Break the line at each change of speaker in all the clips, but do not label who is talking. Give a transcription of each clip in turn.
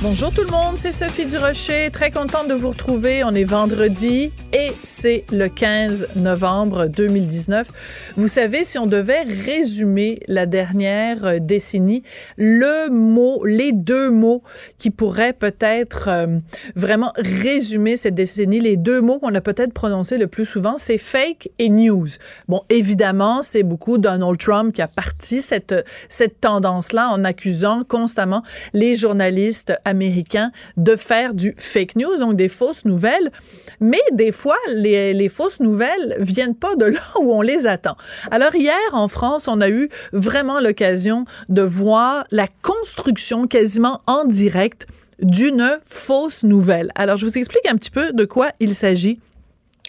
Bonjour tout le monde, c'est Sophie Durocher. Très contente de vous retrouver. On est vendredi et c'est le 15 novembre 2019. Vous savez, si on devait résumer la dernière euh, décennie, le mot, les deux mots qui pourraient peut-être euh, vraiment résumer cette décennie, les deux mots qu'on a peut-être prononcés le plus souvent, c'est fake et news. Bon, évidemment, c'est beaucoup Donald Trump qui a parti cette, cette tendance-là en accusant constamment les journalistes américains de faire du fake news, donc des fausses nouvelles. Mais des fois, les, les fausses nouvelles viennent pas de là où on les attend. Alors hier, en France, on a eu vraiment l'occasion de voir la construction quasiment en direct d'une fausse nouvelle. Alors, je vous explique un petit peu de quoi il s'agit.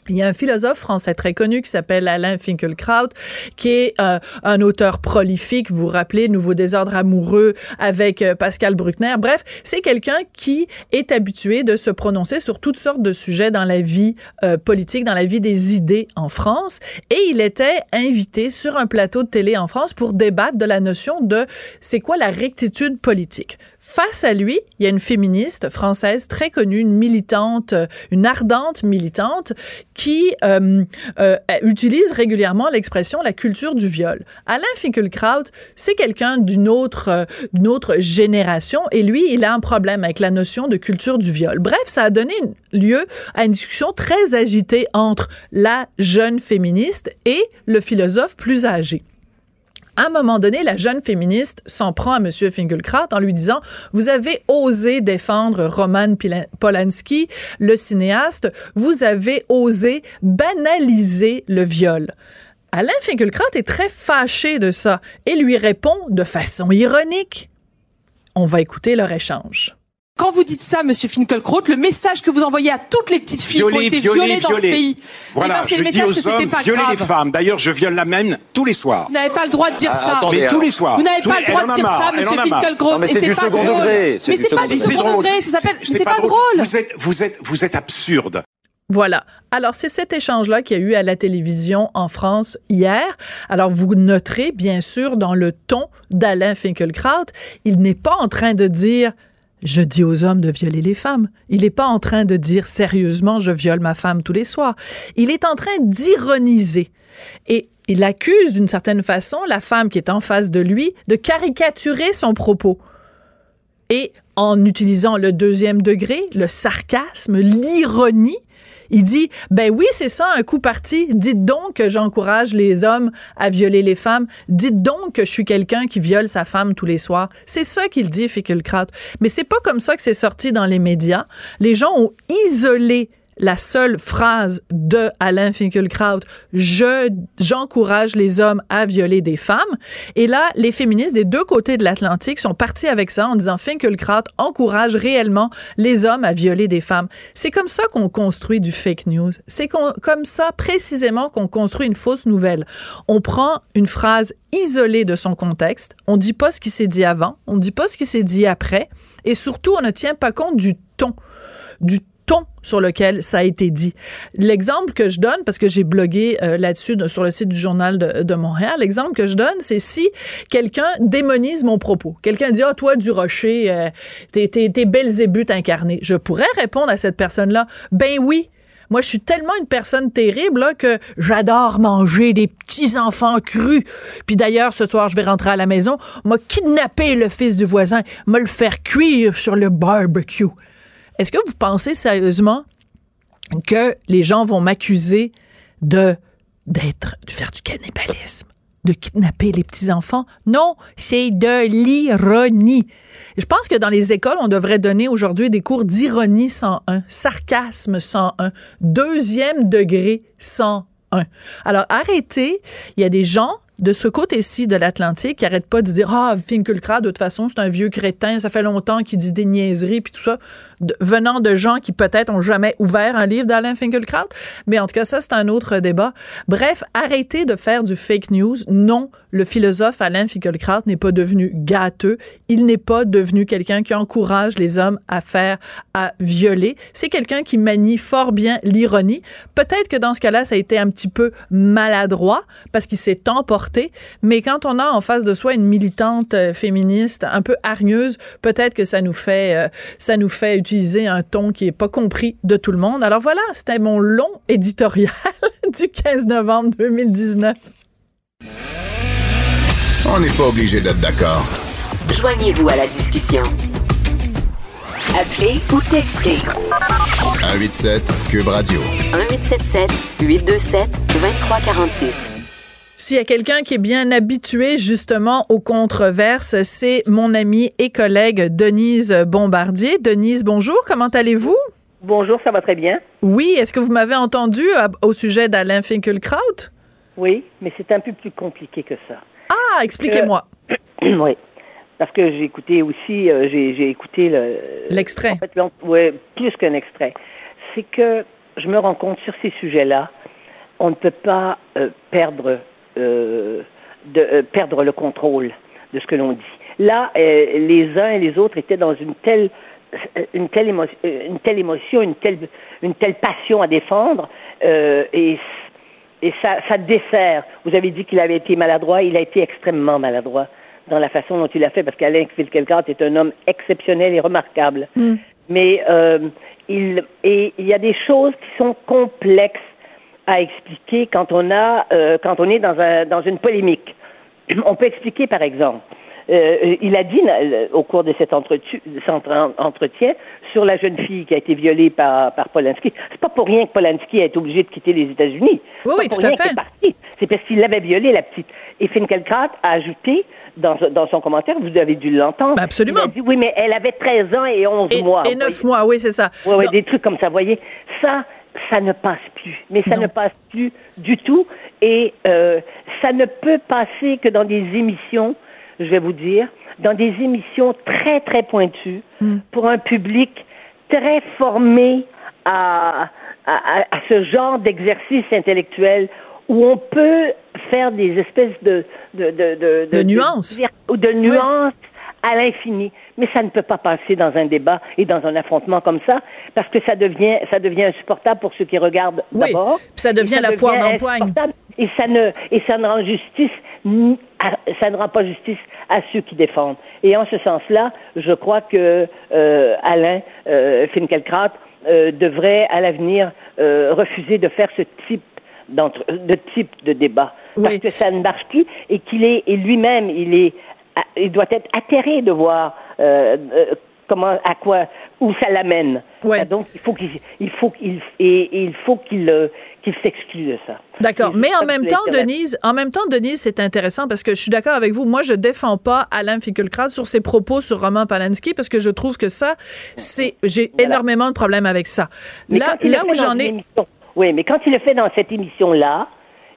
Il y a un philosophe français très connu qui s'appelle Alain Finkielkraut, qui est euh, un auteur prolifique. Vous vous rappelez Nouveau désordre amoureux avec euh, Pascal Bruckner. Bref, c'est quelqu'un qui est habitué de se prononcer sur toutes sortes de sujets dans la vie euh, politique, dans la vie des idées en France. Et il était invité sur un plateau de télé en France pour débattre de la notion de c'est quoi la rectitude politique. Face à lui, il y a une féministe française très connue, une militante, une ardente militante qui euh, euh, utilise régulièrement l'expression la culture du viol. Alain Finkielkraut, c'est quelqu'un d'une autre, euh, d'une autre génération et lui, il a un problème avec la notion de culture du viol. Bref, ça a donné lieu à une discussion très agitée entre la jeune féministe et le philosophe plus âgé à un moment donné, la jeune féministe s'en prend à M. Finkelkraut en lui disant Vous avez osé défendre Roman Polanski, le cinéaste, vous avez osé banaliser le viol. Alain Finkelkraut est très fâché de ça et lui répond de façon ironique. On va écouter leur échange.
Quand vous dites ça, Monsieur Finkielkraut, le message que vous envoyez à toutes les petites filles qui ont été violées dans ce pays,
voilà,
eh ben,
je
le
dis aux hommes,
pas
violez
grave.
les femmes. D'ailleurs, je viole la même tous les soirs.
Vous n'avez pas le droit de dire ça.
Mais tous les soirs.
Vous n'avez pas
les-
le droit de dire ça, Monsieur.
Non, mais c'est du
pas
second
drôle.
degré, c'est
Mais c'est pas du
C'est
second
drôle.
degré. Ça s'appelle.
C'est
C'est pas
drôle.
drôle.
Vous êtes, vous êtes, vous êtes absurde.
Voilà. Alors, c'est cet échange-là qu'il y a eu à la télévision en France hier. Alors, vous noterez, bien sûr, dans le ton d'Alain Finkielkraut, il n'est pas en train de dire je dis aux hommes de violer les femmes. Il n'est pas en train de dire sérieusement je viole ma femme tous les soirs. Il est en train d'ironiser. Et il accuse d'une certaine façon la femme qui est en face de lui de caricaturer son propos. Et en utilisant le deuxième degré, le sarcasme, l'ironie, il dit, ben oui, c'est ça, un coup parti. Dites donc que j'encourage les hommes à violer les femmes. Dites donc que je suis quelqu'un qui viole sa femme tous les soirs. C'est ça qu'il dit, Finkielkraut. Mais c'est pas comme ça que c'est sorti dans les médias. Les gens ont isolé la seule phrase de Alain Finkielkraut, je j'encourage les hommes à violer des femmes. Et là, les féministes des deux côtés de l'Atlantique sont partis avec ça en disant Finkielkraut encourage réellement les hommes à violer des femmes. C'est comme ça qu'on construit du fake news. C'est comme ça précisément qu'on construit une fausse nouvelle. On prend une phrase isolée de son contexte, on dit pas ce qui s'est dit avant, on dit pas ce qui s'est dit après, et surtout on ne tient pas compte du ton, du sur lequel ça a été dit. L'exemple que je donne, parce que j'ai blogué euh, là-dessus de- sur le site du Journal de, Montréal, l'exemple que je donne, c'est si quelqu'un démonise mon propos. Quelqu'un dit, ah, toi, du rocher, euh, t'es, t'es, t'es Belzébuth incarné. Je pourrais répondre à cette personne-là, ben oui, moi, je suis tellement une personne terrible que j'adore manger des petits enfants crus. Puis d'ailleurs, ce soir, je vais rentrer à la maison, m'a kidnappé le fils du voisin, m'a le faire cuire sur le barbecue. Est-ce que vous pensez sérieusement que les gens vont m'accuser de d'être, de faire du cannibalisme, de kidnapper les petits-enfants? Non, c'est de l'ironie. Je pense que dans les écoles, on devrait donner aujourd'hui des cours d'ironie 101, sarcasme 101, deuxième degré 101. Alors arrêtez, il y a des gens de ce côté-ci de l'Atlantique qui pas de dire ah Finkielkraut de toute façon c'est un vieux crétin ça fait longtemps qu'il dit des niaiseries puis tout ça venant de gens qui peut-être ont jamais ouvert un livre d'Alain Finkielkraut. Mais en tout cas ça c'est un autre débat. Bref arrêtez de faire du fake news. Non le philosophe Alain Finkielkraut n'est pas devenu gâteux. Il n'est pas devenu quelqu'un qui encourage les hommes à faire à violer. C'est quelqu'un qui manie fort bien l'ironie. Peut-être que dans ce cas-là ça a été un petit peu maladroit parce qu'il s'est emporté mais quand on a en face de soi une militante euh, féministe un peu hargneuse, peut-être que ça nous fait euh, ça nous fait utiliser un ton qui est pas compris de tout le monde. Alors voilà, c'était mon long éditorial du 15 novembre 2019.
On n'est pas obligé d'être d'accord.
Joignez-vous à la discussion. Appelez ou textez.
187 Cube Radio.
1877 827 2346.
S'il y a quelqu'un qui est bien habitué justement aux controverses, c'est mon amie et collègue Denise Bombardier. Denise, bonjour, comment allez-vous?
Bonjour, ça va très bien.
Oui, est-ce que vous m'avez entendu au sujet d'Alain Finkielkraut?
Oui, mais c'est un peu plus compliqué que ça.
Ah, expliquez-moi.
oui, parce que j'ai écouté aussi, euh, j'ai écouté
l'extrait.
en fait, oui, plus qu'un extrait. C'est que je me rends compte sur ces sujets-là, on ne peut pas euh, perdre euh, de euh, perdre le contrôle de ce que l'on dit. Là, euh, les uns et les autres étaient dans une telle une telle, émotion, une telle émotion, une telle, une telle passion à défendre, et, et ça, ça dessert. Vous avez dit qu'il avait été maladroit, il a été extrêmement maladroit dans la façon dont il a fait, parce qu'Alain Finkielkraut est un homme exceptionnel et remarquable. Mm. Mais il, et il y a des choses qui sont complexes à expliquer quand on a euh, quand on est dans un dans une polémique. On peut expliquer par exemple. Euh, il a dit au cours de cet, entretien sur la jeune fille qui a été violée par, par Polanski. C'est pas pour rien que Polanski a été obligé de quitter les États-Unis.
Oui, oui, tout à fait.
C'est parce qu'il l'avait violée, la petite. Et Finkielkraut a ajouté dans, dans son commentaire, vous avez dû l'entendre.
Ben, absolument.
Il a dit, oui, mais elle avait 13 ans et 11 mois.
Et 9 mois, oui, c'est ça.
Oui, oui, des trucs comme ça, vous voyez. Ça, ça ne passe plus. Mais ça ne passe plus du tout. Et euh, ça ne peut passer que dans des émissions, je vais vous dire, dans des émissions très, très pointues hmm. pour un public très formé à, à, à ce genre d'exercice intellectuel où on peut faire des espèces de de de de,
de, nuances
ou de nuances à l'infini. Mais ça ne peut pas passer dans un débat et dans un affrontement comme ça, parce que ça devient, ça devient insupportable pour ceux qui regardent
oui,
d'abord.
Ça devient la foire d'empoigne.
Et ça ne, et ça ne rend justice, ça ne rend pas justice à ceux qui défendent. Et en ce sens-là, je crois que euh, Alain euh, Finkielkraut euh, devrait à l'avenir euh, refuser de faire ce type de type de débat parce que ça ne marche plus et qu'il est et lui-même il est il doit être atterré de voir euh, euh, comment, à quoi, où ça l'amène. Donc il faut qu'il, il faut qu'il, et, il faut qu'il, euh, qu'il s'exclue de ça.
D'accord, mais en même temps, Denise, en même temps, Denise, c'est intéressant parce que je suis d'accord avec vous. Moi, je défends pas Alain Finkielkraut sur ses propos sur Roman Polanski parce que je trouve que ça, c'est, j'ai énormément de problèmes avec ça. là, là où j'en ai.
Oui, mais quand il le fait dans cette émission-là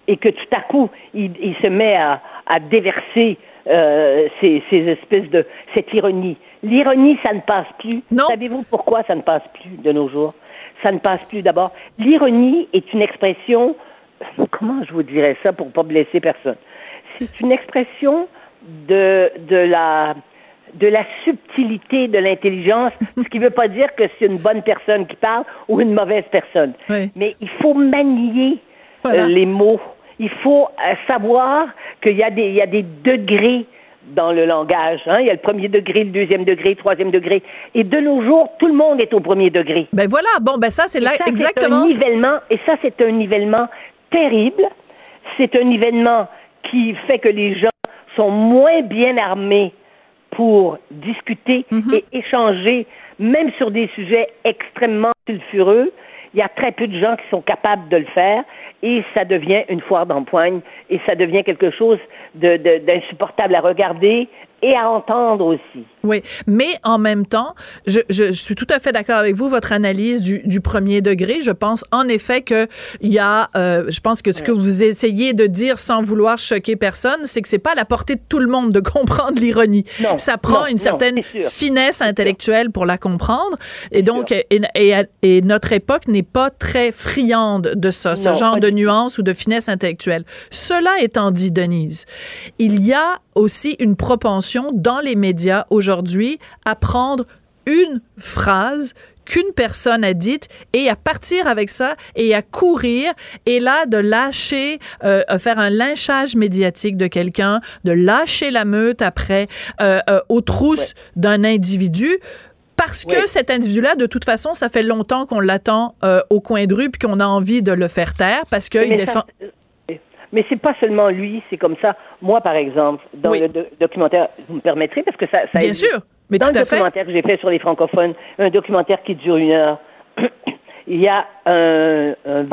et que tout à coup, il, il se met à, à déverser euh, ces, espèces de cette ironie. L'ironie, ça ne passe plus. Savez-vous pourquoi ça ne passe plus de nos jours? Ça ne passe plus d'abord. L'ironie est une expression. Comment je vous dirais ça pour pas blesser personne? C'est une expression de de la de la subtilité de l'intelligence, ce qui ne veut pas dire que c'est une bonne personne qui parle ou une mauvaise personne. Mais il faut manier euh, les mots il faut euh, savoir qu'il y, a des, il y a des degrés dans le langage. Hein. Il y a le premier degré, le deuxième degré, le troisième degré. Et de nos jours, tout le monde est au premier degré.
Ben voilà, bon, ben ça, c'est là exactement.
Un nivellement, et ça, c'est un nivellement terrible. C'est un nivellement qui fait que les gens sont moins bien armés pour discuter mhm. et échanger, même sur des sujets extrêmement sulfureux. Il y a très peu de gens qui sont capables de le faire et ça devient une foire d'empoigne et ça devient quelque chose d'insupportable à regarder et à entendre aussi.
Oui, mais en même temps, je, je, je suis tout à fait d'accord avec vous, votre analyse du, du, premier degré. Je pense en effet que il y a, euh, je pense que ce que vous essayez de dire sans vouloir choquer personne, c'est que c'est pas à la portée de tout le monde de comprendre l'ironie. Ça prend une certaine finesse intellectuelle pour la comprendre, et donc et, et, et, notre époque n'est pas très friande de ça, ce genre de nuances ou de finesse intellectuelle. Cela étant dit, Denise, il y a aussi une propension dans les médias aujourd'hui à prendre une phrase qu'une personne a dite et à partir avec ça et à courir et là de lâcher, euh, faire un lynchage médiatique de quelqu'un, de lâcher la meute après euh, euh, aux trousses d'un individu parce que cet individu-là, de toute façon, ça fait longtemps qu'on l'attend euh, au coin de rue puis qu'on a envie de le faire taire parce qu'il défend.
Mais c'est pas seulement lui, c'est comme ça. Moi, par exemple, dans le documentaire, vous me permettrez, parce que ça. ça
Bien sûr, mais
dans
tout
le documentaire que j'ai fait sur les francophones, un documentaire qui dure une heure, il y a un, 20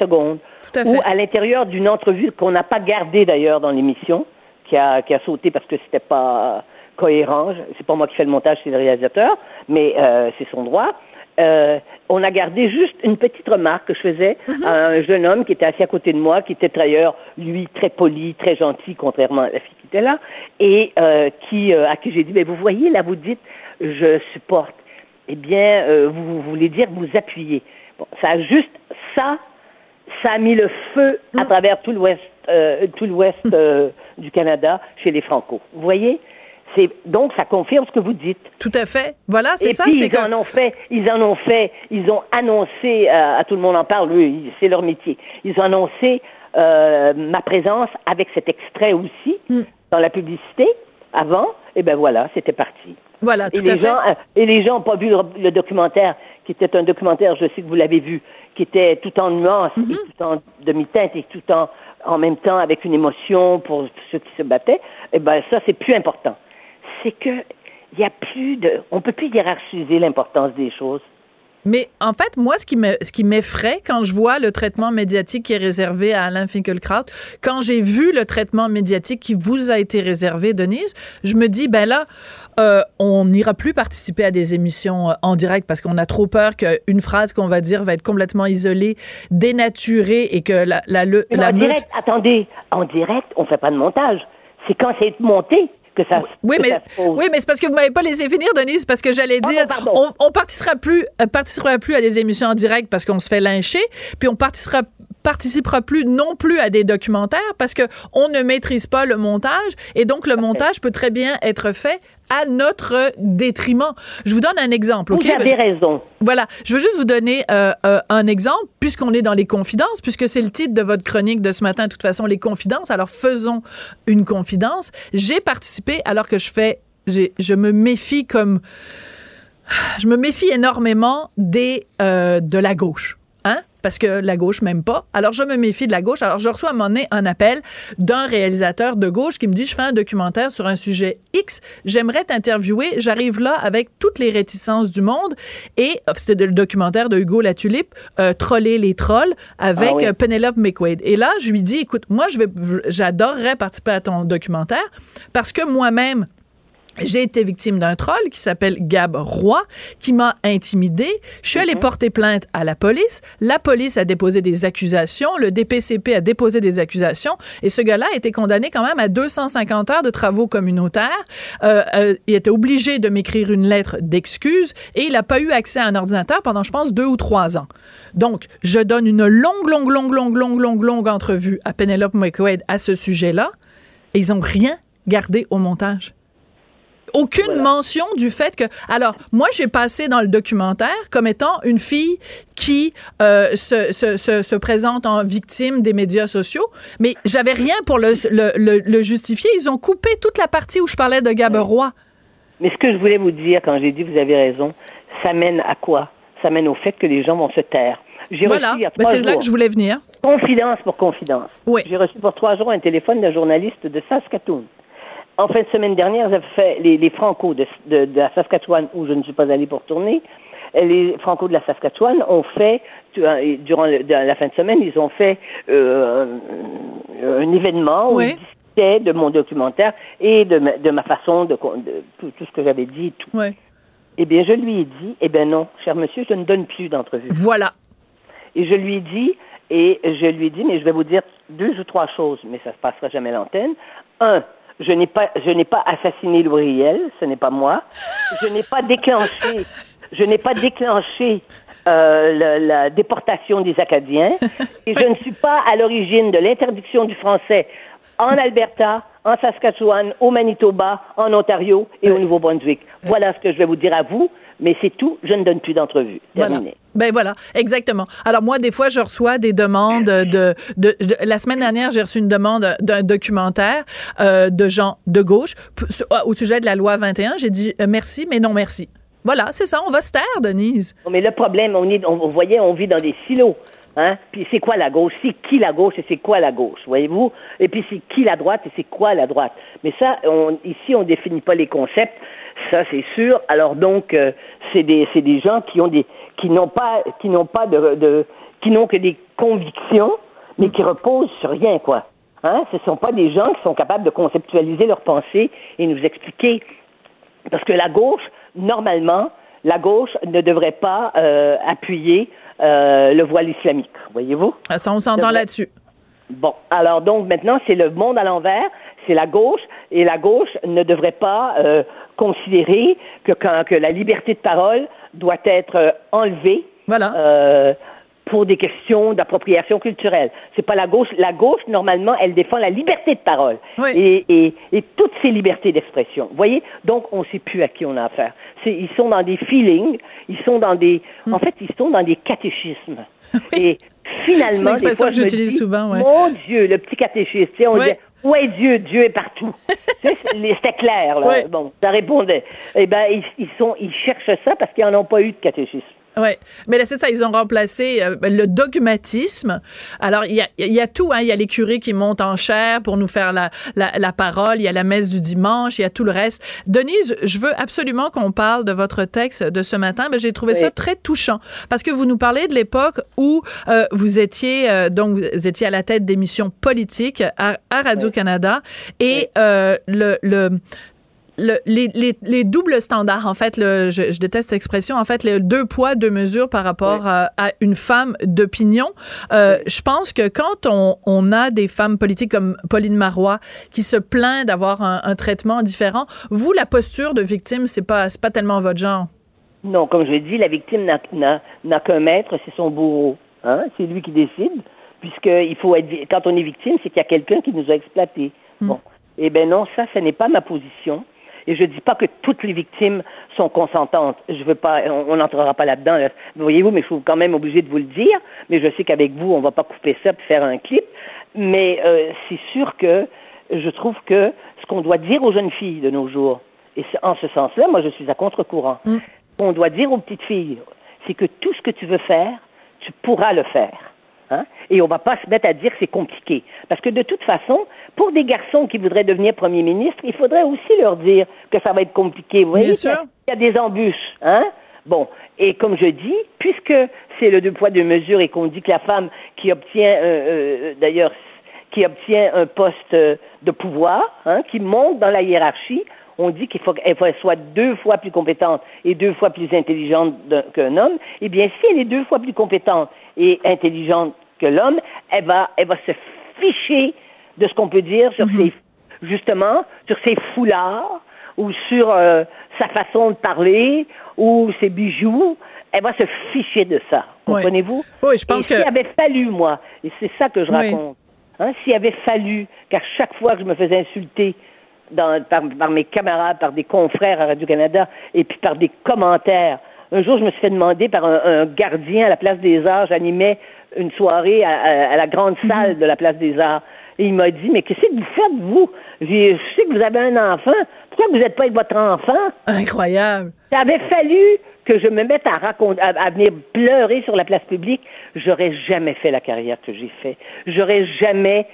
secondes
à
où, à l'intérieur d'une entrevue qu'on n'a pas gardée d'ailleurs dans l'émission, qui a, qui a sauté parce que c'était pas cohérent. C'est pas moi qui fais le montage, c'est le réalisateur, mais euh, c'est son droit. Euh, on a gardé juste une petite remarque que je faisais
Mhm.
à un jeune homme qui était assis à côté de moi, qui était d'ailleurs, lui, très poli, très gentil, contrairement à la fille qui était là, et euh, qui, euh, à qui j'ai dit, mais vous voyez, là, vous dites, je supporte. Eh bien, vous, vous voulez dire, vous appuyez. Bon, ça a juste, ça, ça a mis le feu à travers tout l'ouest, tout l'ouest du Canada chez les Franco. Vous voyez? C'est, donc, ça confirme ce que vous dites.
Tout à fait. Voilà, c'est
Et
ça.
puis, ils
que...
en ont fait, ils en ont fait, ils ont annoncé, euh, à tout le monde en parle, c'est leur métier. Ils ont annoncé euh, ma présence avec cet extrait aussi
Hmm.
dans la publicité avant. Et ben voilà, c'était parti.
Voilà,
Et
tout
les
à fait.
gens, euh, et les gens n'ont pas vu le, le documentaire, qui était un documentaire, je sais que vous l'avez vu, qui était tout en nuances,
Mm-hmm.
et tout en demi-teinte, et tout en, en même temps avec une émotion pour ceux qui se battaient. Et ben ça, c'est plus important. C'est que il y a plus de, on peut plus hiérarchiser l'importance des choses.
Mais en fait, moi, ce qui me, ce qui m'effraie quand je vois le traitement médiatique qui est réservé à Alain Finkielkraut, quand j'ai vu le traitement médiatique qui vous a été réservé, Denise, je me dis, ben là, euh, on n'ira plus participer à des émissions euh, en direct parce qu'on a trop peur qu'une phrase qu'on va dire va être complètement isolée, dénaturée et que la, la, le- la
en
meute-
direct, attendez, en direct, on fait pas de montage. C'est quand c'est monté que ça.
Oui,
que
mais,
ça se pose.
oui, mais c'est parce que vous m'avez pas laissé finir, Denise, parce que j'allais
Pardon,
dire, on, on participera plus, euh, participera plus à des émissions en direct parce qu'on se fait lyncher, puis on participera participera plus non plus à des documentaires parce que on ne maîtrise pas le montage et donc le montage peut très bien être fait à notre détriment. Je vous donne un exemple, ok?
Vous avez raison.
Voilà, je veux juste vous donner euh, euh, un exemple, puisqu'on est dans les confidences, puisque c'est le titre de votre chronique de ce matin, de toute façon, les confidences. Alors faisons une confidence. J'ai participé, alors que je fais, je me méfie comme, je me méfie énormément des euh, de la gauche. Parce que la gauche m'aime pas. Alors, je me méfie de la gauche. Alors, je reçois à un moment donné un appel d'un réalisateur de gauche qui me dit Je fais un documentaire sur un sujet X. J'aimerais t'interviewer. J'arrive là avec toutes les réticences du monde. Et euh, c'était le documentaire de Hugo Latulippe, euh, Troller les trolls, avec
Ah oui.
euh, Penelope McQuaid. Et là, je lui dis Écoute, moi, je vais, j'adorerais participer à ton documentaire parce que moi-même, j'ai été victime d'un troll qui s'appelle Gab Roy, qui m'a intimidé. Je suis allée porter plainte à la police. La police a déposé des accusations. Le DPCP a déposé des accusations. Et ce gars-là a été condamné quand même à 250 heures de travaux communautaires. Euh, euh, il était obligé de m'écrire une lettre d'excuse et il n'a pas eu accès à un ordinateur pendant, je pense, deux ou trois ans. Donc, je donne une longue, longue, longue, longue, longue, longue, longue entrevue à Penelope McQuaid à ce sujet-là. Et ils ont rien gardé au montage aucune mention du fait que. Alors, moi, j'ai passé dans le documentaire comme étant une fille qui euh, se, se, se, se présente en victime des médias sociaux, mais j'avais rien pour le, le, le, le justifier. Ils ont coupé toute la partie où je parlais de Gaberoy.
Mais ce que je voulais vous dire quand j'ai dit vous avez raison, ça mène à quoi? Ça mène au fait que les gens vont se taire. J'ai
Voilà,
reçu
Ben, c'est là que je voulais venir.
confidence pour confidence.
Oui.
J'ai reçu pour trois jours un téléphone d'un journaliste de Saskatoon. En fin de semaine dernière, j'avais fait les, les Franco de, de, de la Saskatchewan où je ne suis pas allée pour tourner. les Franco de la Saskatchewan ont fait, durant la fin de semaine, ils ont fait euh, un événement où ils discutaient de mon documentaire et de ma, de ma façon, de, tout, ce que j'avais dit et tout. Eh bien, je lui ai dit, eh bien non, cher monsieur, je ne donne plus d'entrevue.
Voilà.
Et je lui ai dit, et je lui ai dit, mais je vais vous dire deux ou trois choses, mais ça ne se passera jamais à l'antenne. Un, je n'ai pas, je n'ai pas assassiné Louis ce n'est pas moi. Je n'ai pas déclenché, je n'ai pas déclenché euh, la, la, déportation des Acadiens. Et je ne suis pas à l'origine de l'interdiction du français en Alberta, en Saskatchewan, au Manitoba, en Ontario et au Nouveau-Brunswick. Voilà ce que je vais vous dire à vous mais c'est tout, je ne donne plus d'entrevue.
Terminé. Ben voilà, exactement. Alors moi, des fois, je reçois des demandes de... de, la semaine dernière, j'ai reçu une demande d'un documentaire euh, de gens de gauche au sujet de la loi 21. J'ai dit euh, merci, mais non merci. Voilà, c'est ça, on va se taire, Denise.
Mais le problème, on est, on vit dans des silos. Hein? Puis c'est quoi la gauche? C'est qui la gauche et c'est quoi la gauche? Voyez-vous? Et puis c'est qui la droite et c'est quoi la droite? Mais ça, ici, on définit pas les concepts ça c'est sûr. Alors donc, euh, c'est des, des gens qui ont des, qui n'ont pas, qui n'ont pas de, de qui n'ont que des convictions, mais qui reposent sur rien, quoi. Hein? Ce ne sont pas des gens qui sont capables de conceptualiser leurs pensées et nous expliquer. Parce que la gauche, normalement, la gauche ne devrait pas euh, appuyer euh, le voile islamique, voyez-vous?
Ah, ça, on s'entend là-dessus.
Bon, alors donc maintenant, c'est le monde à l'envers, c'est la gauche, et la gauche ne devrait pas euh, considérer que, quand, que la liberté de parole doit être euh, enlevée
voilà.
Euh, pour des questions d'appropriation culturelle. C'est pas la gauche. La gauche, normalement, elle défend la liberté de parole et, et, et, toutes ces libertés d'expression. Vous voyez Donc, on ne sait plus à qui on a affaire. Ils sont dans des feelings, ils sont dans des... En hmm. fait, ils sont dans des catéchismes. Et finalement,
c'est une expression que j'utilise souvent. Ouais.
Mon Dieu, le petit catéchisme. On dit, où est Dieu? Dieu est partout. C'était clair, là. Bon, ça répondait. Eh ben, ils, ils, sont, ils cherchent ça parce qu'ils n'en ont pas eu de catéchisme.
Oui, mais là, c'est ça, ils ont remplacé euh, le dogmatisme. Alors, il y a, y a, tout, hein. il y a les curés qui montent en chair pour nous faire la, la, la, parole, il y a la messe du dimanche, il y a tout le reste. Denise, je veux absolument qu'on parle de votre texte de ce matin, mais j'ai trouvé ça très touchant, parce que vous nous parlez de l'époque où euh, vous étiez, euh, donc, vous étiez à la tête d'émissions politiques à, à Radio-Canada, et le, le les, doubles standards, en fait, le, je, déteste l'expression, en fait, les deux poids, deux mesures par rapport à, une femme d'opinion. Euh, je pense que quand on, a des femmes politiques comme Pauline Marois qui se plaignent d'avoir un, traitement différent, vous, la posture de victime, c'est pas, pas tellement votre genre?
Non, comme je l'ai dit, la victime n'a qu'un maître, c'est son bourreau. Hein? C'est lui qui décide, puisqu'il faut être, quand on est victime, c'est qu'il y a quelqu'un qui nous a exploités. Hmm. Bon. Eh bien non, ça, ce n'est pas ma position. Et je ne dis pas que toutes les victimes sont consentantes. Je veux pas, on n'entrera pas là-dedans. Voyez-vous, mais je suis quand même obligé de vous le dire. Mais je sais qu'avec vous, on ne va pas couper ça pour faire un clip. Mais euh, c'est sûr que je trouve que ce qu'on doit dire aux jeunes filles de nos jours, et en ce sens-là, moi, je suis à contre-courant. Mm. Ce qu'on doit dire aux petites filles, c'est que tout ce que tu veux faire, tu pourras le faire. Et on ne va pas se mettre à dire que c'est compliqué. Parce que de toute façon, pour des garçons qui voudraient devenir premier ministre, il faudrait aussi leur dire que ça va être compliqué. Vous voyez,
Bien sûr.
Il y a des embûches. Hein? Bon, et comme je dis, puisque c'est le deux poids deux mesures et qu'on dit que la femme qui obtient, euh, euh, d'ailleurs, qui obtient un poste de pouvoir, hein, qui monte dans la hiérarchie, on dit qu'il faut qu'elle soit deux fois plus compétente et deux fois plus intelligente qu'un homme, eh bien, si elle est deux fois plus compétente et intelligente que l'homme, elle va, elle va se ficher de ce qu'on peut dire sur mhm. ses, justement, sur ses foulards ou sur euh, sa façon de parler ou ses bijoux. Elle va se ficher de ça. Comprenez-vous?
Oui, je pense
et S'il avait fallu, moi, et c'est ça que je raconte, hein, s'il avait fallu qu'à chaque fois que je me faisais insulter dans, par, par, mes camarades, par des confrères à Radio-Canada et puis par des commentaires. Un jour, je me suis fait demander par un, gardien à la Place des Arts, j'animais une soirée à, la grande mhm. salle de la Place des Arts. Et il m'a dit, mais qu'est-ce que vous faites, vous? Je sais que vous avez un enfant. Pourquoi vous n'êtes pas avec votre enfant?
Incroyable.
Ça avait fallu que je me mette à, raconter, à, venir pleurer sur la place publique. J'aurais jamais fait la carrière que j'ai fait. J'aurais jamais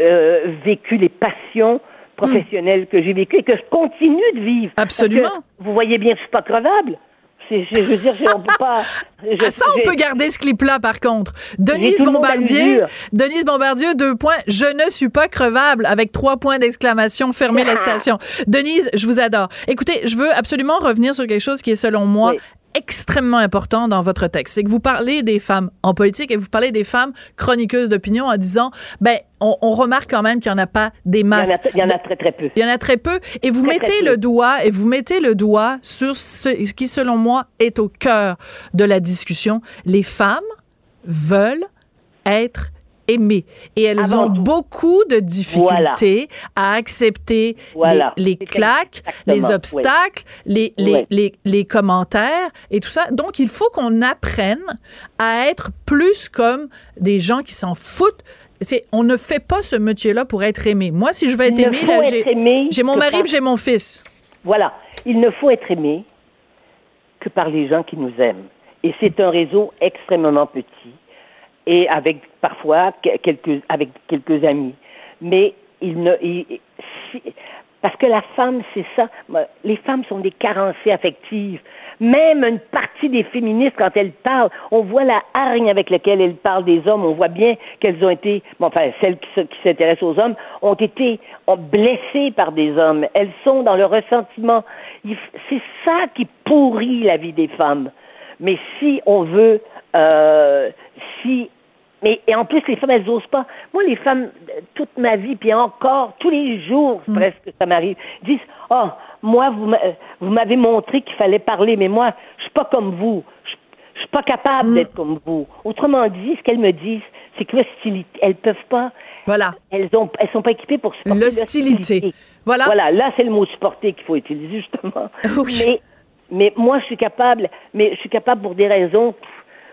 euh, vécu les passions professionnelle que j'ai vécu et que je continue de vivre.
Absolument.
vous voyez bien que je suis pas crevable. Je, veux dire, on peut pas. je-
Ah, ça, on peut garder ce clip-là, par contre. Denise Bombardier. Denise Bombardier, deux points. Je ne suis pas crevable, avec trois points d'exclamation. Fermez la station. Denise, je vous adore. Écoutez, je veux absolument revenir sur quelque chose qui est, selon moi,
Oui.
Extrêmement important dans votre texte. C'est que vous parlez des femmes en politique et vous parlez des femmes chroniqueuses d'opinion en disant, ben, on, on remarque quand même qu'il n'y en a pas des
Il y en
masses.
a, il y en a très, très peu.
Il y en a très peu. Et vous
Très,
mettez
très
le doigt, et vous mettez le doigt sur ce qui, selon moi, est au cœur de la discussion. Les femmes veulent être aimées. Et elles
Avant
ont
tout.
beaucoup de difficultés à accepter
Voilà.
les, les claques,
exactement,
les
oui.
obstacles, les, les,
Oui.
les, les commentaires et tout ça. Donc, il faut qu'on apprenne à être plus comme des gens qui s'en foutent. On ne fait pas ce métier-là pour être aimé. Moi, si je veux être aimé, là, j'ai, mon mari,
par-
j'ai mon fils.
Voilà. Il ne faut être aimé que par les gens qui nous aiment. Et c'est un réseau extrêmement petit et avec parfois que- quelques, avec quelques amis. Mais il ne, il- si- parce que la femme, c'est ça. Les femmes sont des carencées affectives. Même une partie des féministes, quand elles parlent, on voit la hargne avec laquelle elles parlent des hommes. On voit bien qu'elles ont été, bon, enfin, celles qui, se- qui s'intéressent aux hommes, ont été blessées par des hommes. Elles sont dans le ressentiment. C'est ça qui pourrit la vie des femmes. Mais si on veut, euh, si mais et en plus, les femmes, elles n'osent pas. Moi, les femmes, euh, toute ma vie, puis encore, tous les jours, presque, ça m'arrive, disent Oh, moi, vous euh, vous m'avez montré qu'il fallait parler, mais moi, je suis pas comme vous. Je suis pas capable d'être comme vous. Autrement dit, ce qu'elles me disent, c'est que l'hostilité, elles peuvent pas.
Voilà.
Elles ont, elles sont pas équipées pour supporter
L'hostilité. Voilà.
Voilà, là, c'est le mot supporter qu'il faut utiliser, justement.
Oui.
Mais, mais moi, je suis capable, mais je suis capable pour des raisons,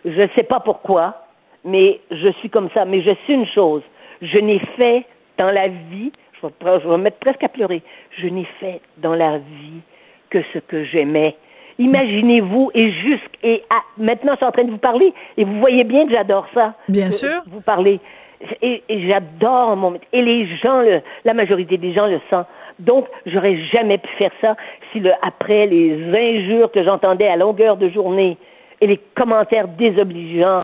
je sais pas pourquoi, mais je suis comme ça. Mais je sais une chose, je n'ai fait dans la vie, je vais, pre- je vais me mettre presque à pleurer, je n'ai fait dans la vie que ce que j'aimais. Imaginez-vous, et jusqu' et ah, maintenant, je suis en train de vous parler, et vous voyez bien que j'adore ça.
Bien
que
sûr.
Vous parlez. Et, et j'adore mon métier. Et les gens, le, la majorité des gens le sentent. Donc, j'aurais jamais pu faire ça si, le, après les injures que j'entendais à longueur de journée et les commentaires désobligeants euh,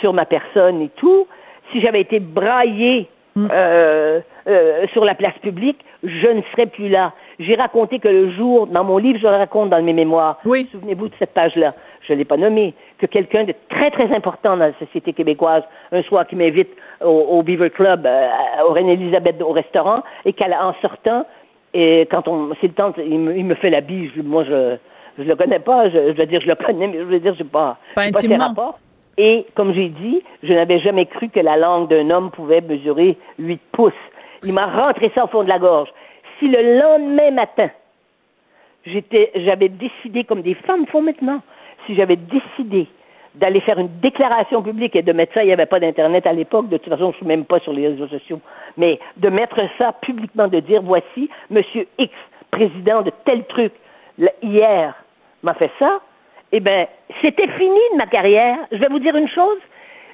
sur ma personne et tout, si j'avais été braillée euh, euh, sur la place publique, je ne serais plus là. J'ai raconté que le jour, dans mon livre, je le raconte dans mes mémoires.
Oui.
Souvenez-vous de cette page-là. Je ne l'ai pas nommé. Que quelqu'un de très, très important dans la société québécoise, un soir, qui m'invite au, au Beaver Club, euh, au Reine-Élisabeth, au restaurant, et qu'en sortant, et quand on, c'est le temps, il me, il me fait la bise. Moi, je, je le connais pas. Je, je veux dire, je le connais, mais je veux dire, je pas,
Pas
j'ai pas ses
intimement.
rapports. Et comme j'ai dit, je n'avais jamais cru que la langue d'un homme pouvait mesurer 8 pouces. Il m'a rentré ça au fond de la gorge. Si le lendemain matin, j'avais décidé, comme des femmes font maintenant, si j'avais décidé d'aller faire une déclaration publique et de mettre ça, il n'y avait pas d'Internet à l'époque, de toute façon, je ne suis même pas sur les réseaux sociaux, mais de mettre ça publiquement, de dire, voici, Monsieur X, président de tel truc, hier, m'a fait ça, eh bien, c'était fini de ma carrière. Je vais vous dire une chose,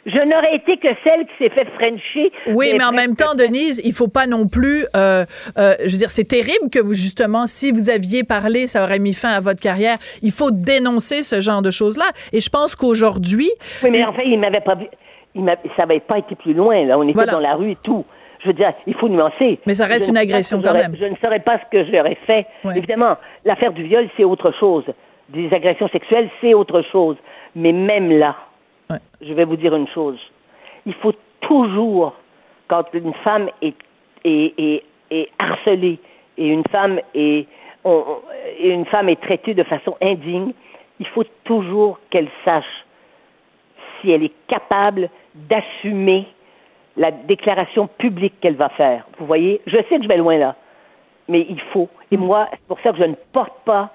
je n'aurais été que celle qui s'est fait frencher.
Oui, mais en même temps, Denise, il faut pas non plus. euh, euh, je veux dire, c'est terrible que vous justement, si vous aviez parlé, ça aurait mis fin à votre carrière. Il faut dénoncer ce genre de choses-là. Et je pense qu'aujourd'hui,
Oui, mais en fait, il m'avait pas vu. Il ça n'avait pas été plus loin, là. On était
Voilà.
dans la rue et tout. Je veux dire, il faut nuancer.
Mais ça reste une agression quand même.
Je ne saurais pas ce que j'aurais fait.
Ouais.
Évidemment, l'affaire du viol, c'est autre chose. Des agressions sexuelles, c'est autre chose. Mais même là,
Ouais.
je vais vous dire une chose. Il faut toujours, quand une femme est, est, est, est harcelée et une femme est, on- et une femme est traitée de façon indigne, il faut toujours qu'elle sache si elle est capable d'assumer la déclaration publique qu'elle va faire. Vous voyez, je sais que je vais loin là, mais il faut. Et moi, c'est pour ça que je ne porte pas,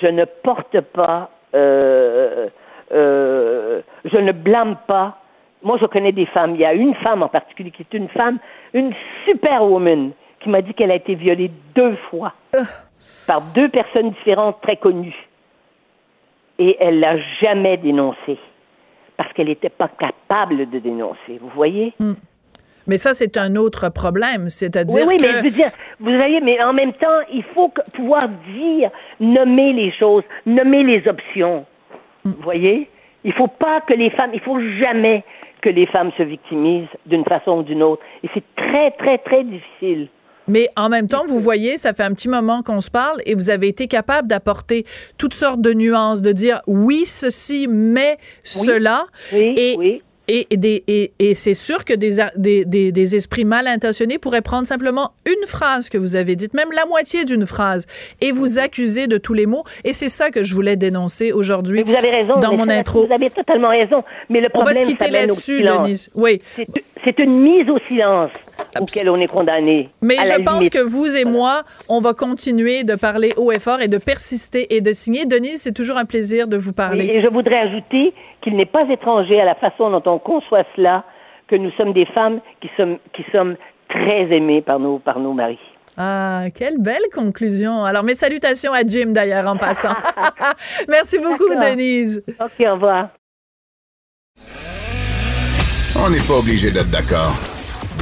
je ne porte pas, euh, euh, je ne blâme pas. Moi, je connais des femmes. Il y a une femme en particulier qui est une femme, une superwoman, qui m'a dit qu'elle a été violée deux fois par deux personnes différentes très connues. Et elle l'a jamais dénoncé parce qu'elle n'était pas capable de dénoncer. Vous voyez?
Mais ça, c'est un autre problème.
Oui,
C'est-à-dire
oui,
que.
mais je veux dire, vous voyez, mais en même temps, il faut que- pouvoir dire, nommer les choses, nommer les options. Vous voyez? Il faut pas que les femmes, il faut jamais que les femmes se victimisent d'une façon ou d'une autre. Et c'est très, très, très difficile.
Mais en même temps, vous voyez, ça fait un petit moment qu'on se parle et vous avez été capable d'apporter toutes sortes de nuances, de dire oui, ceci, mais cela.
Oui,
et,
oui.
Et, des, et, et c'est sûr que des, des, des, des, esprits mal intentionnés pourraient prendre simplement une phrase que vous avez dite, même la moitié d'une phrase, et vous accuser de tous les mots. Et c'est ça que je voulais dénoncer aujourd'hui.
Vous avez raison.
Dans mon
ça,
intro.
Vous avez totalement raison. Mais le problème,
On va se quitter là-dessus, Denise. Oui.
C'est une mise au silence auquel on est condamné.
Mais je pense limite. que vous et moi, on va continuer de parler haut et fort et de persister et de signer. Denise, c'est toujours un plaisir de vous parler.
Et je voudrais ajouter qu'il n'est pas étranger à la façon dont on conçoit cela que nous sommes des femmes qui sommes, qui sommes très aimées par nos, par nos maris.
Ah, quelle belle conclusion. Alors, mes salutations à Jim, d'ailleurs, en passant. Merci beaucoup, Denise.
OK, au revoir.
On n'est pas obligé d'être d'accord.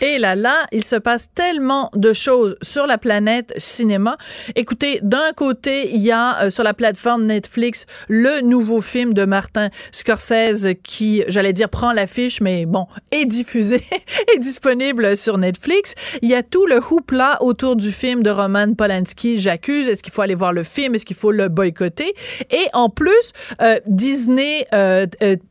Et là, là, il se passe tellement de choses sur la planète cinéma. Écoutez, d'un côté, il y a euh, sur la plateforme Netflix le nouveau film de Martin Scorsese qui, j'allais dire, prend l'affiche, mais bon, est diffusé, est disponible sur Netflix. Il y a tout le hoopla autour du film de Roman Polanski, J'accuse. Est-ce qu'il faut aller voir le film? Est-ce qu'il faut le boycotter? Et en plus, euh, Disney euh,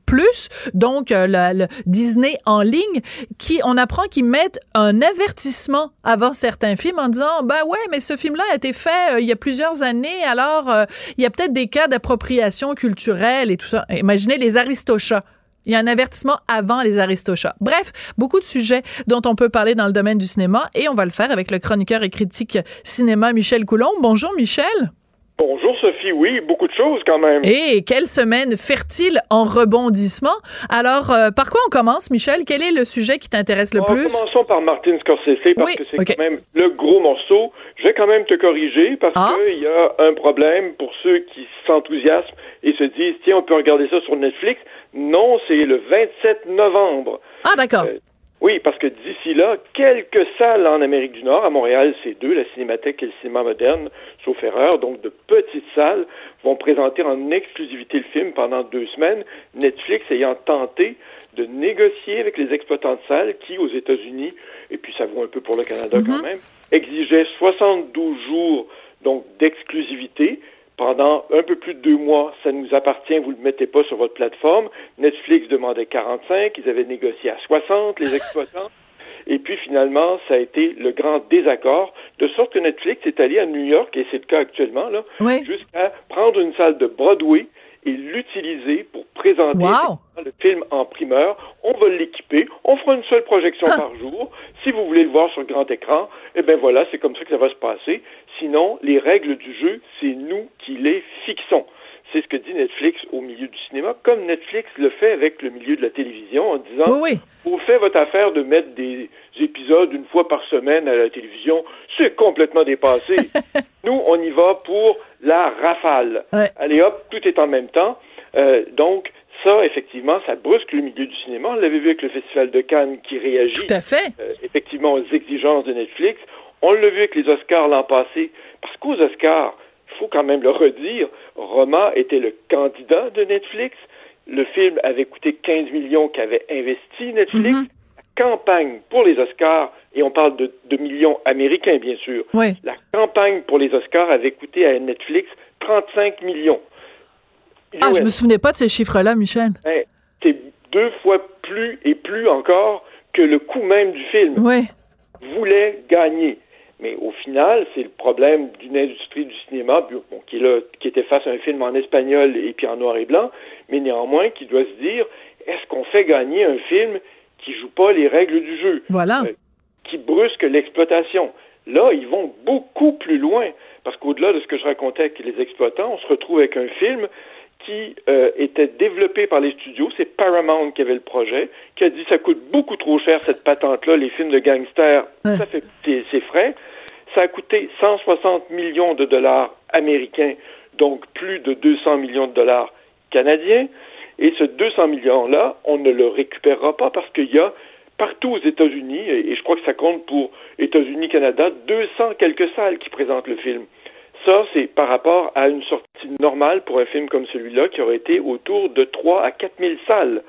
Plus, donc le, le Disney en ligne, qui, on apprend qu'ils mettent un avertissement avant certains films en disant ben ouais mais ce film là a été fait euh, il y a plusieurs années alors euh, il y a peut-être des cas d'appropriation culturelle et tout ça imaginez les aristochats il y a un avertissement avant les aristochats. Bref, beaucoup de sujets dont on peut parler dans le domaine du cinéma et on va le faire avec le chroniqueur et critique cinéma Michel Coulomb. Bonjour Michel.
Bonjour Sophie, oui, beaucoup de choses quand même.
Et quelle semaine fertile en rebondissement. Alors, euh, par quoi on commence, Michel? Quel est le sujet qui t'intéresse le
Alors,
plus?
Commençons par Martin Scorsese parce
oui,
que c'est
okay.
quand même le gros morceau. Je vais quand même te corriger parce
ah.
qu'il y a un problème pour ceux qui s'enthousiasment et se disent, tiens, on peut regarder ça sur Netflix. Non, c'est le 27 novembre.
Ah, d'accord.
Euh, oui, parce que d'ici là, quelques salles en Amérique du Nord, à Montréal, c'est deux, la Cinémathèque et le Cinéma Moderne, sauf erreur, donc de petites salles, vont présenter en exclusivité le film pendant deux semaines, Netflix ayant tenté de négocier avec les exploitants de salles qui, aux États-Unis, et puis ça vaut un peu pour le Canada
Mhm.
mm -hmm. quand même, exigeaient 72 jours donc d'exclusivité, pendant un peu plus de deux mois, ça nous appartient, vous ne le mettez pas sur votre plateforme. Netflix demandait 45, ils avaient négocié à 60, les exploitants. Et puis finalement, ça a été le grand désaccord, de sorte que Netflix est allé à New York, et c'est le cas actuellement, là,
oui.
jusqu'à prendre une salle de Broadway et l'utiliser pour présenter
wow.
le film en primeur. On va l'équiper, on fera une seule projection
Ah.
par jour. Si vous voulez le voir sur grand écran, eh bien voilà, c'est comme ça que ça va se passer. Sinon, les règles du jeu, c'est nous qui les fixons. C'est ce que dit Netflix au milieu du cinéma, comme Netflix le fait avec le milieu de la télévision en disant
oui, oui.
Vous faites votre affaire de mettre des épisodes une fois par semaine à la télévision, c'est complètement dépassé. Nous, on y va pour la rafale.
Ouais.
Allez hop, tout est en même temps. Euh, donc, ça, effectivement, ça brusque le milieu du cinéma. On l'avait vu avec le Festival de Cannes qui réagit
Tout à fait.
Euh, effectivement aux exigences de Netflix. On l'a vu avec les Oscars l'an passé, parce qu'aux Oscars, il faut quand même le redire, Roma était le candidat de Netflix. Le film avait coûté 15 millions qu'avait investi Netflix.
Mhm.
La campagne pour les Oscars, et on parle de, de millions américains, bien sûr,
Oui.
la campagne pour les Oscars avait coûté à Netflix 35 millions.
Ah,
US.
je me souvenais pas de ces chiffres-là, Michel.
Ben, c'est deux fois plus et plus encore que le coût même du film.
Oui.
Voulait gagner. Mais au final, c'est le problème d'une industrie du cinéma bon, qui, est là, qui était face à un film en espagnol et puis en noir et blanc, mais néanmoins qui doit se dire est-ce qu'on fait gagner un film qui joue pas les règles du jeu,
Voilà.
euh, qui brusque l'exploitation. Là, ils vont beaucoup plus loin. Parce qu'au-delà de ce que je racontais avec les exploitants, on se retrouve avec un film qui euh, était développé par les studios, c'est Paramount qui avait le projet, qui a dit ça coûte beaucoup trop cher cette patente-là, les films de gangsters,
Ouais.
ça fait c'est c'est frais. Ça a coûté 160 millions de dollars américains, donc plus de 200 millions de dollars canadiens. Et ce 200 millions-là, on ne le récupérera pas parce qu'il y a partout aux États-Unis, et je crois que ça compte pour États-Unis, Canada, 200 quelques salles qui présentent le film. Ça, c'est par rapport à une sortie normale pour un film comme celui-là qui aurait été autour de 3 à 4 000 salles.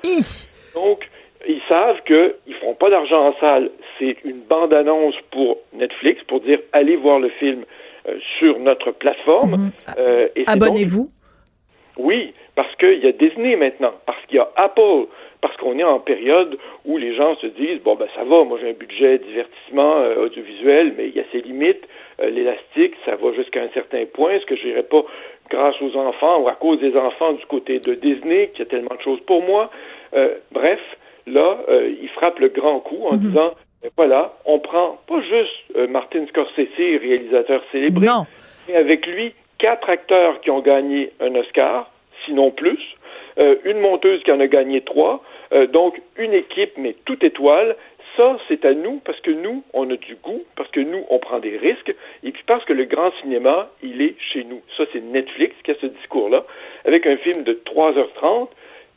Donc, ils savent qu'ils ne feront pas d'argent en salle. C'est une bande-annonce pour Netflix pour dire allez voir le film euh, sur notre plateforme. Mhm.
Euh, Abonnez-vous.
Oui, parce qu'il y a Disney maintenant, parce qu'il y a Apple, parce qu'on est en période où les gens se disent bon ben ça va, moi j'ai un budget divertissement euh, audiovisuel, mais il y a ses limites. Euh, l'élastique, ça va jusqu'à un certain point. Est-ce que je n'irai pas grâce aux enfants ou à cause des enfants du côté de Disney, qui a tellement de choses pour moi? Euh, bref, là, il frappe le grand coup en mhm. disant ben voilà, on prend pas juste Martin Scorsese, réalisateur célébré, mais avec lui quatre acteurs qui ont gagné un Oscar, sinon plus, euh, une monteuse qui en a gagné trois, euh, donc une équipe, mais toute étoile. Ça, c'est à nous parce que nous, on a du goût, parce que nous, on prend des risques, et puis parce que le grand cinéma, il est chez nous. Ça, c'est Netflix qui a ce discours-là, avec un film de 3h30.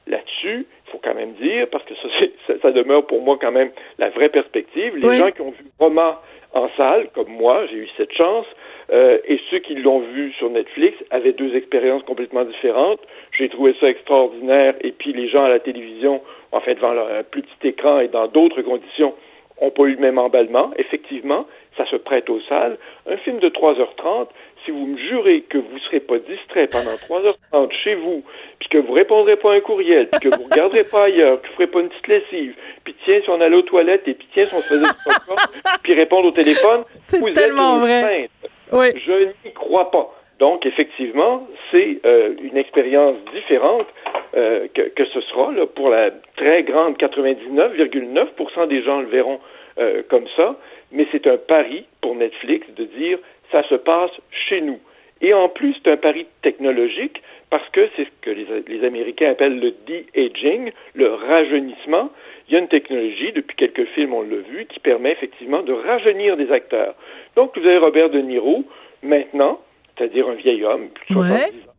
Là-dessus, il faut quand même dire, parce que ça, ça, demeure pour moi quand même la vraie perspective, les gens qui ont vu Roma en salle, comme moi, j'ai eu cette chance, euh, et ceux qui l'ont vu sur Netflix avaient deux expériences complètement différentes. J'ai trouvé ça extraordinaire. Et puis les gens à la télévision, en fait, devant un plus petit écran et dans d'autres conditions, n'ont pas eu le même emballement. Effectivement, ça se prête aux salles. Un film de 3h30, si vous me jurez que vous ne serez pas distrait pendant 3h30 chez vous, puis que vous répondrez pas à un courriel, puis que vous regarderez pas ailleurs, que vous ferez pas une petite lessive, puis tiens, si on allait aux toilettes, et puis tiens, si on se faisait du puis répondre au téléphone,
vous tellement êtes vrai.
Je n'y crois pas. Donc, effectivement, c'est euh, une expérience différente euh, que, que, ce sera. Pour la très grande 99,9% des gens le verront euh, comme ça, mais c'est un pari pour Netflix de dire ça se passe chez nous. Et en plus, c'est un pari technologique parce que c'est ce que les, les, Américains appellent le de-aging, le rajeunissement. Il y a une technologie, depuis quelques films on l'a vu, qui permet effectivement de rajeunir des acteurs. Donc, vous avez Robert De Niro, maintenant, c'est-à-dire un vieil homme, plus de 70 ans.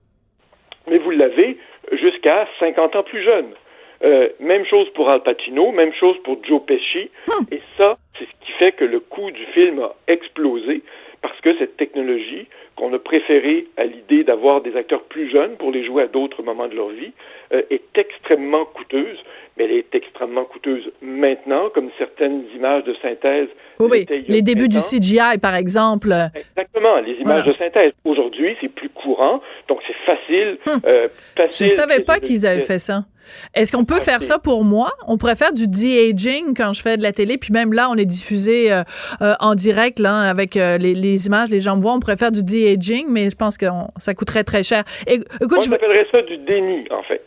Mais vous l'avez jusqu'à 50 ans plus jeune. Euh, même chose pour Al Pacino, même chose pour Joe Pesci. Hmm. Et ça, c'est ce qui fait que le coût du film a explosé parce que cette technologie qu'on a préférée à l'idée d'avoir des acteurs plus jeunes pour les jouer à d'autres moments de leur vie euh, est extrêmement coûteuse, mais elle est extrêmement coûteuse maintenant, comme certaines images de synthèse.
Oui, oui. les débuts du CGI, par exemple.
Exactement, les images de synthèse. Aujourd'hui, c'est plus courant, donc c'est facile, hum. euh, facile.
Je ne savais pas qu'ils avaient fait ça. Est-ce qu'on peut faire ça pour moi? On pourrait faire du de-aging quand je fais de la télé, puis même là, on est diffusé euh, euh, en direct là, avec euh, les, images, les gens me voient. On pourrait faire du de-aging, mais je pense que ça coûterait très cher.
écoute, Moi, je appellerais ça du déni, en fait.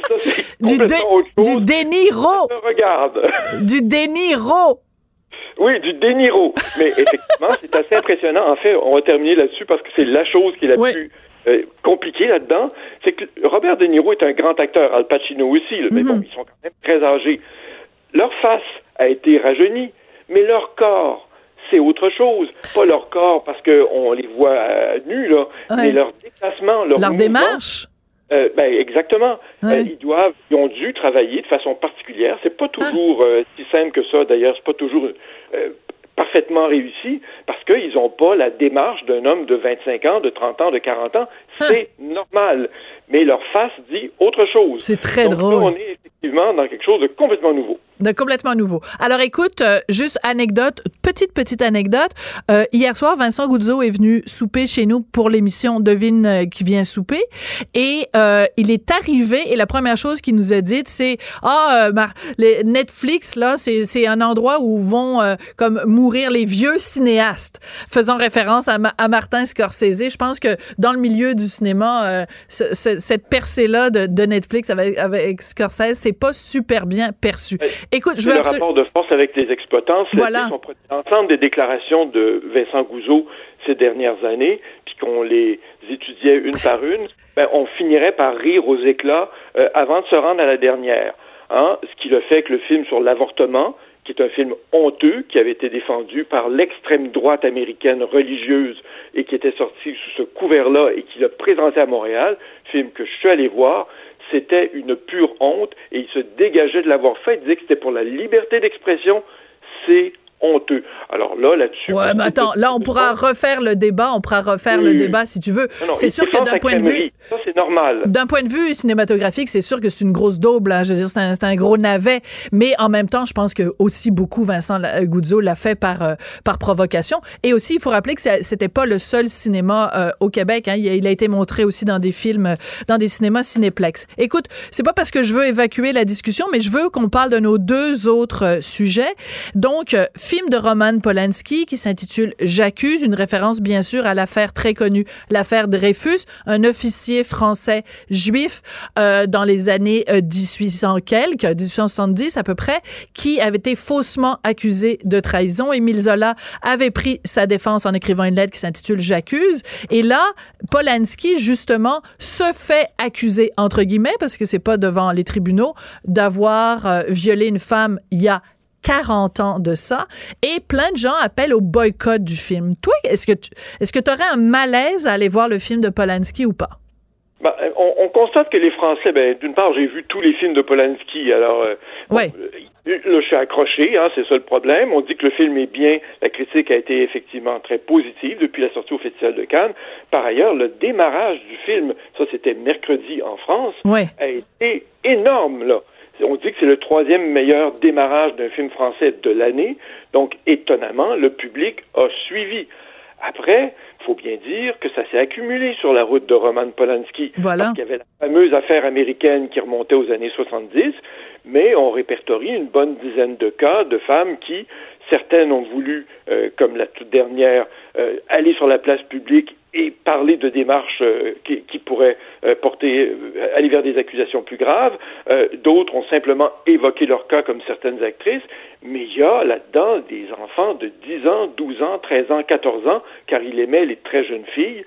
du, du déniro.
Regarde.
Du déniro.
Oui, du déniro. Mais effectivement, c'est assez impressionnant. En fait, on va terminer là-dessus parce que c'est la chose qui est la plus euh, compliqué là-dedans, c'est que Robert De Niro est un grand acteur, Al Pacino aussi, mais bon, mhm. ils sont quand même très âgés. Leur face a été rajeunie, mais leur corps, c'est autre chose. Pas leur corps parce qu'on les voit euh, nus, là, mais leur déplacement, leur,
leur démarche?
Euh, ben exactement. ils doivent, ils ont dû travailler de façon particulière. C'est pas toujours si simple que ça. D'ailleurs, c'est pas toujours parfaitement réussi parce qu'ils n'ont pas la démarche d'un homme de 25 ans, de 30 ans, de 40 ans. Hein. C'est normal. Mais leur face dit autre chose.
C'est très drôle.
on est effectivement dans quelque chose de complètement nouveau
de complètement nouveau. Alors écoute, euh, juste anecdote, petite petite anecdote. Euh, hier soir, Vincent Goudzo est venu souper chez nous pour l'émission Devine euh, qui vient souper et il est arrivé et la première chose qu'il nous a dit, c'est ah les Netflix là, c'est c'est un endroit où vont comme mourir les vieux cinéastes, faisant référence à, à, Martin Scorsese. Je pense que dans le milieu du cinéma, cette percée là de, de Netflix avec, avec Scorsese, pas super bien perçu. Écoute, je
veux le rapport de force avec les exploitants, c'est
voilà.
l'ensemble des déclarations de Vincent Gouzeau ces dernières années, puis qu'on les étudiait une par une, ben, on finirait par rire aux éclats euh, avant de se rendre à la dernière. Hein? Ce qui le fait que le film sur l'avortement, qui est un film honteux, qui avait été défendu par l'extrême droite américaine religieuse et qui était sorti sous ce couvert-là et qui l'a présenté à Montréal, film que je suis allé voir, c'était une pure honte et il se dégageait de l'avoir fait. Il disait que c'était pour la liberté d'expression. C'est honteux. Alors là, là-dessus.
Ouais, mais attends, là, on pourra refaire le débat, on pourra refaire le débat si tu veux. C'est sûr que d'un point de vue.
Ça, c'est normal.
D'un point de vue cinématographique, c'est sûr que c'est une grosse daube, là. Je veux dire, c'est un, un, gros navet. Mais en même temps, je pense que aussi beaucoup Vincent Goudzo l'a fait par, euh, par provocation. Et aussi, il faut rappeler que c'était pas le seul cinéma euh, au Québec. Hein. Il, a, il, a, été montré aussi dans des films, dans des cinémas cinéplex. Écoute, c'est pas parce que je veux évacuer la discussion, mais je veux qu'on parle de nos deux autres euh, sujets. Donc, film de Roman Polanski qui s'intitule J'accuse, une référence bien sûr à l'affaire très connue, l'affaire Dreyfus, un officier français juif euh, dans les années 1800 euh, quelques, 1870 à peu près, qui avait été faussement accusé de trahison. Émile Zola avait pris sa défense en écrivant une lettre qui s'intitule J'accuse. Et là, Polanski justement se fait accuser entre guillemets parce que c'est pas devant les tribunaux d'avoir euh, violé une femme il y a 40 ans de ça et plein de gens appellent au boycott du film. Toi, est-ce que tu est-ce que aurais un malaise à aller voir le film de Polanski ou pas?
Ben, on, on, constate que les Français, ben, d'une part, j'ai vu tous les films de Polanski, alors euh,
ouais.
bon, là, je suis accroché, hein, c'est ça le problème. On dit que le film est bien, la critique a été effectivement très positive depuis la sortie au Festival de Cannes. Par ailleurs, le démarrage du film, ça c'était mercredi en France,
ouais.
a été énorme, là on dit que c'est le troisième meilleur démarrage d'un film français de l'année. Donc, étonnamment, le public a suivi. Après, il faut bien dire que ça s'est accumulé sur la route de Roman Polanski.
Voilà.
Parce qu'il y avait la fameuse affaire américaine qui remontait aux années 70, mais on répertorie une bonne dizaine de cas de femmes qui, certaines ont voulu, euh, comme la toute dernière, euh, aller sur la place publique et parler de démarches euh, qui, qui, pourraient euh, porter, euh, aller vers des accusations plus graves. D'autres ont simplement évoqué leur cas comme certaines actrices, mais il y a là-dedans des enfants de 10 ans, 12 ans, 13 ans, 14 ans, car il aimait les très jeunes filles.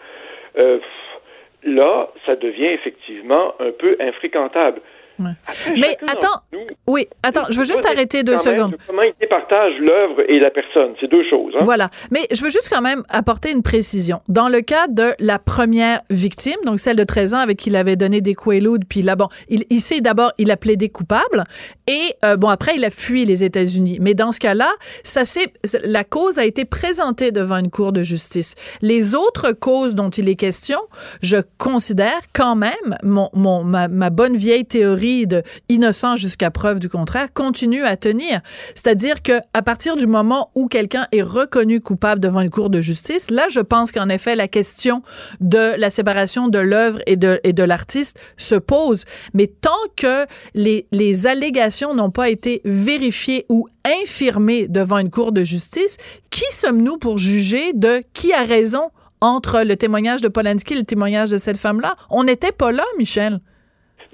là, ça devient effectivement un peu infréquentable.
Ouais. Après, mais attends, nous, oui, attends, je veux juste arrêter deux secondes.
Comment il départage l'œuvre et la personne, c'est deux choses. Hein?
Voilà, mais je veux juste quand même apporter une précision. Dans le cas de la première victime, donc celle de 13 ans avec qui il avait donné des quaaludes, puis là, bon, il, il sait d'abord, il a plaidé coupable, et euh, bon, après, il a fui les États-Unis. Mais dans ce cas-là, ça c'est la cause a été présentée devant une cour de justice. Les autres causes dont il est question, je considère quand même mon, mon ma, ma bonne vieille théorie de innocent jusqu'à preuve du contraire continue à tenir. C'est-à-dire que à partir du moment où quelqu'un est reconnu coupable devant une cour de justice, là, je pense qu'en effet, la question de la séparation de l'œuvre et de, et de l'artiste se pose. Mais tant que les, les allégations n'ont pas été vérifiées ou infirmées devant une cour de justice, qui sommes-nous pour juger de qui a raison entre le témoignage de Polanski et le témoignage de cette femme-là? On n'était pas là, Michel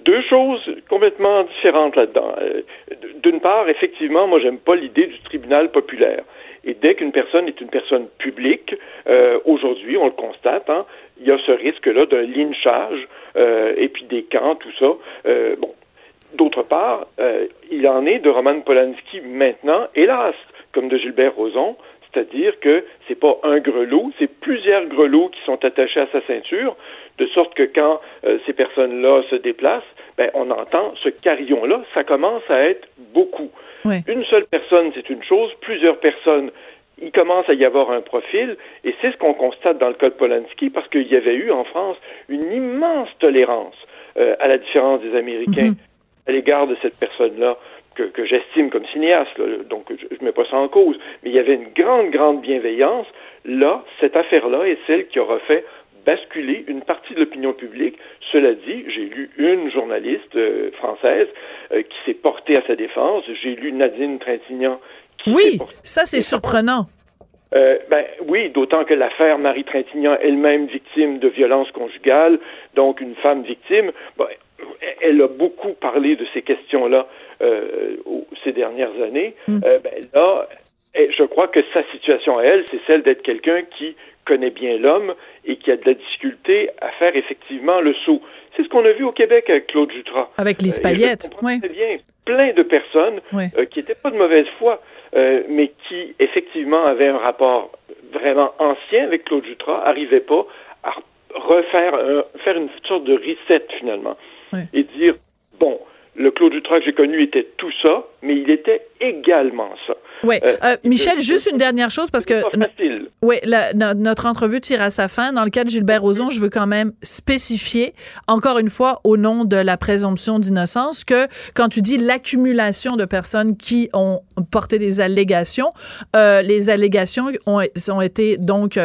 deux choses complètement différentes là-dedans. D'une part, effectivement, moi, j'aime pas l'idée du tribunal populaire. Et dès qu'une personne est une personne publique, euh, aujourd'hui, on le constate, hein, il y a ce risque-là d'un lynchage euh, et puis des camps, tout ça. Euh, bon. D'autre part, euh, il en est de Roman Polanski maintenant, hélas, comme de Gilbert Rozon, c'est-à-dire que c'est pas un grelot, c'est plusieurs grelots qui sont attachés à sa ceinture, de sorte que quand euh, ces personnes-là se déplacent, ben, on entend ce carillon-là, ça commence à être beaucoup.
Oui.
Une seule personne, c'est une chose, plusieurs personnes, il commence à y avoir un profil, et c'est ce qu'on constate dans le cas de Polanski, parce qu'il y avait eu en France une immense tolérance, euh, à la différence des Américains, mm-hmm. à l'égard de cette personne-là. Que, que j'estime comme cinéaste, là, donc je ne mets pas ça en cause, mais il y avait une grande, grande bienveillance. Là, cette affaire-là est celle qui aura fait basculer une partie de l'opinion publique. Cela dit, j'ai lu une journaliste euh, française euh, qui s'est portée à sa défense. J'ai lu Nadine Trintignant. Qui
oui, ça c'est surprenant.
Euh, ben oui, d'autant que l'affaire Marie Trintignant, elle-même victime de violences conjugales, donc une femme victime, ben, elle a beaucoup parlé de ces questions-là euh, ces dernières années.
Mm.
Euh, ben là, je crois que sa situation à elle, c'est celle d'être quelqu'un qui connaît bien l'homme et qui a de la difficulté à faire effectivement le saut. C'est ce qu'on a vu au Québec avec Claude Jutras.
Avec les paillettes,
euh, oui. bien plein de personnes
oui.
euh, qui n'étaient pas de mauvaise foi, euh, mais qui effectivement avaient un rapport vraiment ancien avec Claude Jutras, n'arrivaient pas à refaire un, faire une sorte de reset finalement. et dire, bon, le Claude Dutra que j'ai connu était tout ça, mais il était également ça.
Oui. Euh, euh, Michel, juste une dernière chose parce que oui, notre entrevue tire à sa fin. Dans le cas de Gilbert Rozon, je veux quand même spécifier, encore une fois, au nom de la présomption d'innocence, que quand tu dis l'accumulation de personnes qui ont porté des allégations, euh, les allégations ont, ont été donc,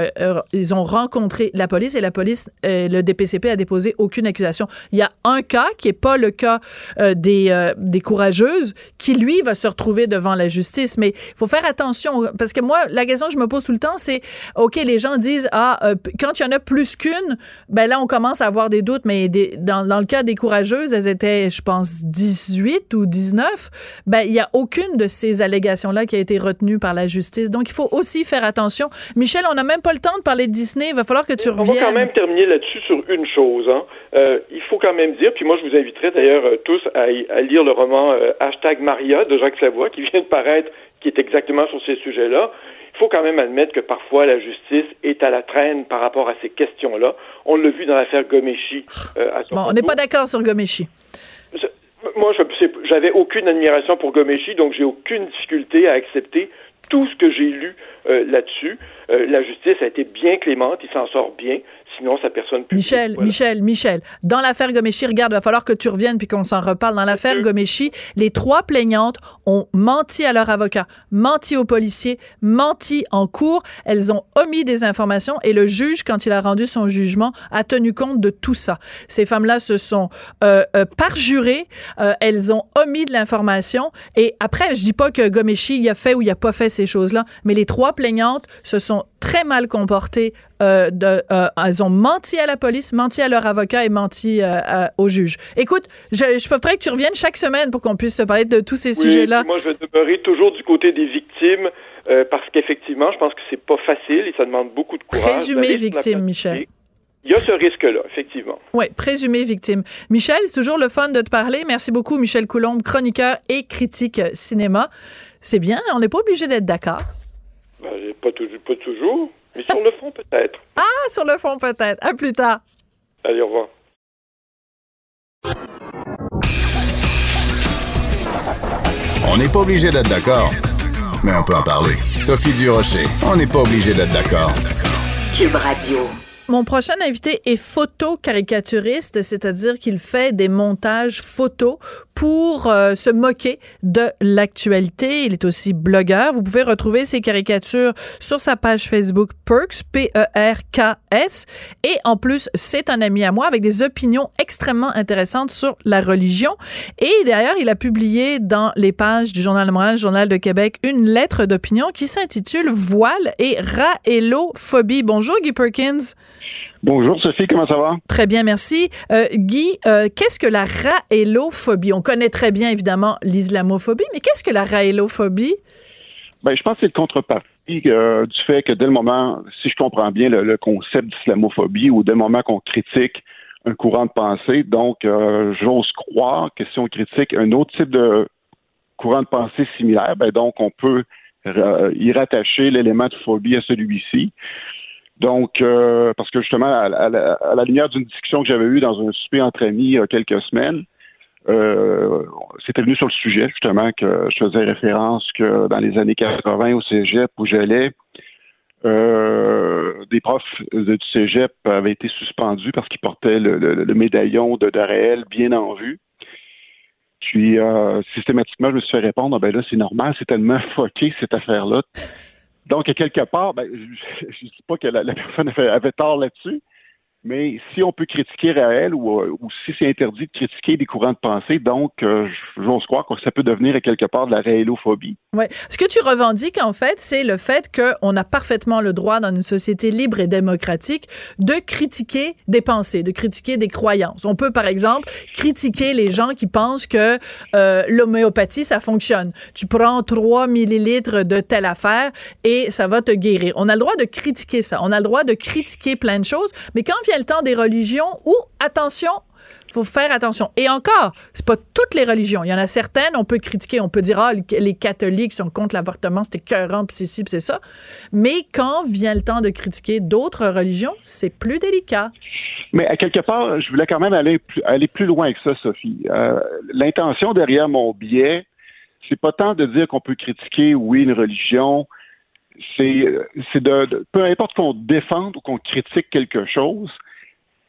ils ont rencontré la police et la police, le DPCP a déposé aucune accusation. Il y a un cas qui est pas le cas des, des courageuses, qui lui va se retrouver devant la justice, mais il faut faire attention parce que moi, la question que je me pose tout le temps, c'est OK, les gens disent ah euh, quand il y en a plus qu'une, ben là on commence à avoir des doutes, mais dans, dans, le cas des courageuses, elles étaient, je pense, 18 ou 19. Ben il y a aucune de ces allégations là qui a été retenue par la justice. Donc il faut aussi faire attention. Michel, on n'a même pas le temps de parler de Disney. Il va falloir que tu reviennes. On
va quand même terminer là-dessus sur une chose. Hein. Euh, il faut quand même dire, puis moi je vous inviterai d'ailleurs euh, tous à, à, lire le roman hashtag Maria de Jacques Savoie qui vient de paraître qui est exactement sur ces sujets-là. Il faut quand même admettre que parfois la justice est à la traîne par rapport à ces questions-là. On l'a vu dans l'affaire Gomeshi.
Euh, bon, on n'est pas d'accord sur Gomeshi.
Moi, j'avais aucune admiration pour Gomeshi, donc j'ai aucune difficulté à accepter tout ce que j'ai lu euh, là-dessus. Euh, la justice a été bien clémente, il s'en sort bien sinon sa personne
Michel, Michel, Michel, dans l'affaire Gomeshi, regarde, il va falloir que tu reviennes puis qu'on s'en reparle. Dans l'affaire Gomeshi, les trois plaignantes ont menti à leur avocat, menti aux policiers, menti en cours. Elles ont omis des informations et le juge, quand il a rendu son jugement, a tenu compte de tout ça. Ces femmes-là se sont euh, euh, parjurées, euh, elles ont omis de l'information et après, je dis pas que Gomeshi il a fait ou il a pas fait ces choses-là, mais les trois plaignantes se sont très mal comportées. de, elles ont menti à la police, menti à leur avocat et menti euh, au juge. Écoute, je, je que tu reviennes chaque semaine pour qu'on puisse se parler de tous ces sujets-là.
Moi, je vais demeurer toujours du côté des victimes euh, parce qu'effectivement, je pense que c'est pas facile et ça demande beaucoup de courage.
Présumé victime, Michel.
Il y a ce risque-là, effectivement.
Oui, présumé victime. Michel, c'est toujours le fun de te parler. Merci beaucoup, Michel Coulombe, chroniqueur et critique cinéma. C'est bien, on n'est pas obligé d'être d'accord.
Ben, pas, pas toujours. Mais sur le fond, peut-être.
Ah, sur le fond, peut-être. À plus tard.
Allez, au revoir.
On n'est pas obligé d'être d'accord, mais on peut en parler. Sophie Durocher, on n'est pas obligé d'être d'accord.
Cube Radio.
Mon prochain invité est photo-caricaturiste, c'est-à-dire qu'il fait des montages photos pour euh, se moquer de l'actualité. Il est aussi blogueur. Vous pouvez retrouver ses caricatures sur sa page Facebook Perks, P-E-R-K-S. Et en plus, c'est un ami à moi avec des opinions extrêmement intéressantes sur la religion. Et d'ailleurs, il a publié dans les pages du Journal de Montréal, Journal de Québec, une lettre d'opinion qui s'intitule Voile et raélophobie. Bonjour, Guy Perkins.
Bonjour Sophie, comment ça va?
Très bien, merci. Euh, Guy, euh, qu'est-ce que la raélophobie? On connaît très bien évidemment l'islamophobie, mais qu'est-ce que la raélophobie?
Ben, je pense que c'est le contrepartie euh, du fait que dès le moment, si je comprends bien le, concept d'islamophobie, ou dès le moment qu'on critique un courant de pensée, donc j'ose croire que si on critique un autre type de courant de pensée similaire, ben donc on peut y rattacher l'élément de phobie à celui-ci. Donc, euh, parce que justement, à, la lumière d'une discussion que j'avais eue dans un souper entre amis il y a quelques semaines, euh, c'était venu sur le sujet, justement, que je faisais référence que dans les années 80 au cégep où j'allais, euh, des profs du cégep avaient été suspendus parce qu'ils portaient le, médaillon de, de bien en vue. Puis, euh, systématiquement, je me suis fait répondre, ah, ben là, c'est normal, c'est tellement foqué, cette affaire-là. Donc, quelque part, ben, je ne dis pas que la, personne avait tort là-dessus, mais si on peut critiquer Raël ou, euh, ou si c'est interdit de critiquer des courants de pensée, donc euh, j'ose croire que ça peut devenir quelque part de la réélophobie.
Ce que tu revendiques, en fait, c'est le fait qu'on a parfaitement le droit dans une société libre et démocratique de critiquer des pensées, de critiquer des croyances. On peut, par exemple, critiquer les gens qui pensent que euh, l'homéopathie, ça fonctionne. Tu prends 3 millilitres de telle affaire et ça va te guérir. On a le droit de critiquer ça. On a le droit de critiquer plein de choses, mais quand vient le temps des religions où, attention, faut faire attention. Et encore, c'est pas toutes les religions. Il y en a certaines, on peut critiquer, on peut dire, ah, les catholiques sont contre l'avortement, c'était cœurant, puis c'est ci, puis c'est ça. Mais quand vient le temps de critiquer d'autres religions, c'est plus délicat.
Mais à quelque part, je voulais quand même aller plus, aller plus loin que ça, Sophie. Euh, l'intention derrière mon biais, c'est pas tant de dire qu'on peut critiquer, oui, une religion, c'est de, peu importe qu'on défende ou qu'on critique quelque chose,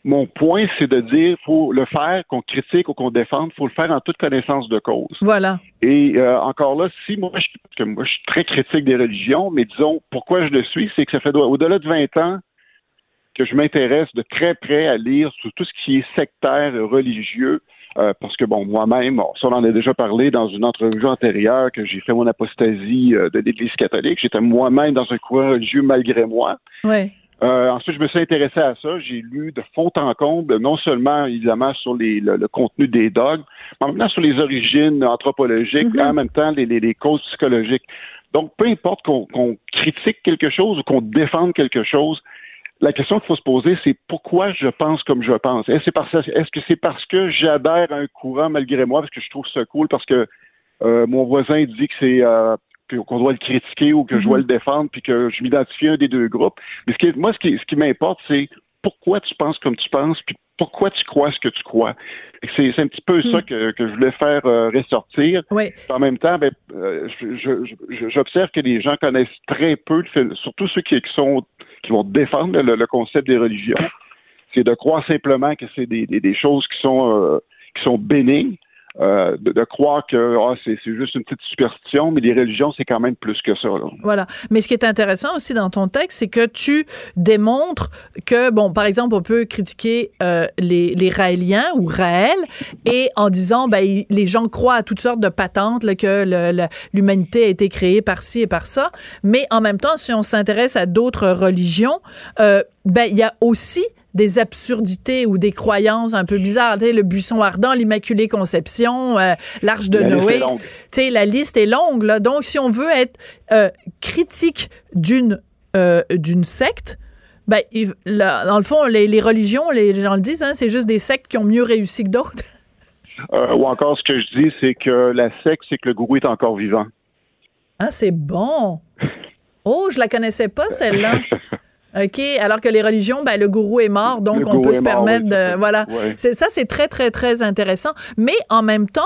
mon point, c'est de dire faut le faire, qu'on critique ou qu'on défende, faut le faire en toute connaissance de cause.
Voilà.
Et euh, encore là, si moi je, moi, je suis très critique des religions, mais disons pourquoi je le suis, c'est que ça fait au-delà de 20 ans que je m'intéresse de très près à lire sur tout ce qui est sectaire religieux, euh, parce que, bon, moi-même, ça, on en a déjà parlé dans une entrevue antérieure que j'ai fait mon apostasie euh, de l'Église catholique. J'étais moi-même dans un courant religieux malgré moi.
Ouais.
Euh, ensuite, je me suis intéressé à ça. J'ai lu de fond en comble, non seulement évidemment sur les, le, contenu des dogmes, mais en même temps sur les origines anthropologiques, mm-hmm. et en même temps les, les, causes psychologiques. Donc, peu importe qu'on critique quelque chose ou qu'on défende quelque chose, la question qu'il faut se poser, c'est pourquoi je pense comme je pense? Est-ce que c'est parce que j'adhère à un courant malgré moi, parce que je trouve ça cool, parce que euh, mon voisin dit que c'est euh, qu'on doit le critiquer ou que je dois mhm. le défendre, puis que je m'identifie à un des deux groupes. Mais ce qui, moi, ce qui, ce qui m'importe, c'est pourquoi tu penses comme tu penses, puis pourquoi tu crois ce que tu crois. C'est un petit peu ça hmm. que, que, je voulais faire euh, ressortir.
Oui.
En même temps, ben, j'observe que les gens connaissent très peu, surtout ceux qui, qui sont qui vont défendre le, concept des religions, c'est de croire simplement que c'est des, des, choses qui sont euh, qui sont bénignes, euh, de, croire que ah, c'est juste une petite superstition, mais les religions, c'est quand même plus que ça.
Voilà. Mais ce qui est intéressant aussi dans ton texte, c'est que tu démontres que, bon, par exemple, on peut critiquer euh, les, les Raéliens ou Raël, et en disant, ben, les gens croient à toutes sortes de patentes, là, que l'humanité a été créée par ci et par ça, mais en même temps, si on s'intéresse à d'autres religions, euh, ben, il y a aussi des absurdités ou des croyances un peu bizarres. le buisson ardent, l'Immaculée Conception, euh, l'Arche de Noé. La liste est longue. Là. Donc, si on veut être euh, critique d'une euh, d'une secte, ben, dans le fond, les, religions, les gens le disent, hein, c'est juste des sectes qui ont mieux réussi que d'autres.
ou encore, ce que je dis, c'est que la secte, c'est que le gourou est encore vivant.
Ah, c'est bon. Oh, je la connaissais pas, celle-là. OK, alors que les religions, ben, le gourou est mort, donc on peut se permettre de... Voilà. C'est, ça, c'est très, très, très intéressant. Mais en même temps,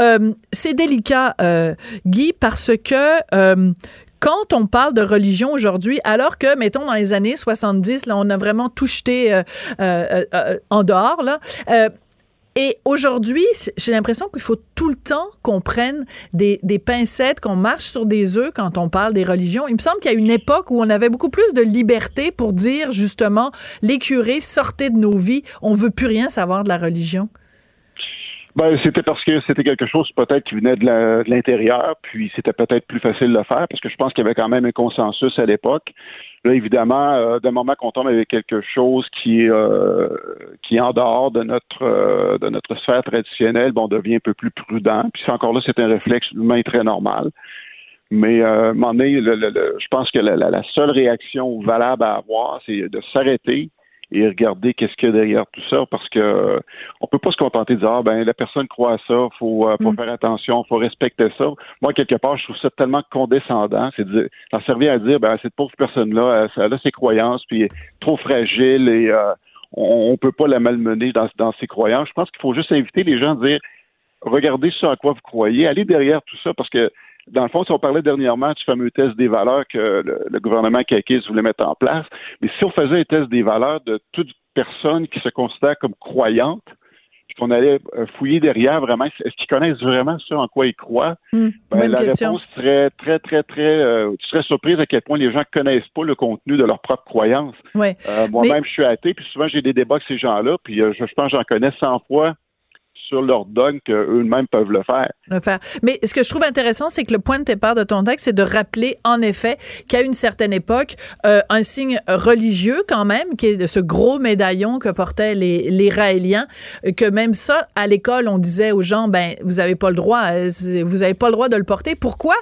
euh, c'est délicat, euh, Guy, parce que... Euh, quand on parle de religion aujourd'hui, alors que, mettons, dans les années 70, là, on a vraiment tout jeté en dehors, là, et aujourd'hui, j'ai l'impression qu'il faut tout le temps qu'on prenne des, pincettes, qu'on marche sur des œufs quand on parle des religions. Il me semble qu'il y a une époque où on avait beaucoup plus de liberté pour dire justement, les curés, sortez de nos vies, on veut plus rien savoir de la religion.
Ben, c'était parce que c'était quelque chose peut-être qui venait de l'intérieur, puis c'était peut-être plus facile de le faire, parce que je pense qu'il y avait quand même un consensus à l'époque. Là, évidemment, euh, d'un moment qu'on tombe avec quelque chose qui est euh, qui est en dehors de notre euh, de notre sphère traditionnelle, bon, on devient un peu plus prudent. Puis encore là, c'est un réflexe humain très normal. Mais euh, à un moment donné, je pense que la, la, seule réaction valable à avoir, c'est de s'arrêter, et regarder qu'est-ce qu'il y a derrière tout ça parce que euh, on peut pas se contenter de dire ah ben la personne croit à ça, faut, euh, faut mm. faire attention, faut respecter ça. Moi quelque part je trouve ça tellement condescendant, c'est de d'en servir à dire ben cette pauvre personne là, elle, a ses croyances puis elle est trop fragile et euh, on, on peut pas la malmener dans, dans ses croyances. Je pense qu'il faut juste inviter les gens à dire regardez ce à quoi vous croyez, allez derrière tout ça parce que dans le fond, si on parlait dernièrement du fameux test des valeurs que le, gouvernement Kakis voulait mettre en place, mais si on faisait un test des valeurs de toute personne qui se considère comme croyante, puis qu'on allait euh, fouiller derrière vraiment, est-ce qu'ils connaissent vraiment ce en quoi ils croient?
Hmm,
ben, la réponse serait très, très, très. Euh, tu serais surprise à quel point les gens connaissent pas le contenu de leur propre croyance.
Ouais.
Euh, moi-même, je suis athée, puis souvent j'ai des débats avec ces gens-là, puis je, je pense que j'en connais 100 fois sur leur donne qu'eux-mêmes peuvent le faire.
Le faire. Mais ce que je trouve intéressant, c'est que le point de départ de ton texte, c'est de rappeler en effet qu'à une certaine époque, euh, un signe religieux quand même, qui est ce gros médaillon que portaient les, Raéliens, que même ça, à l'école, on disait aux gens, ben, vous avez pas le droit, euh, vous avez pas le droit de le porter. Pourquoi?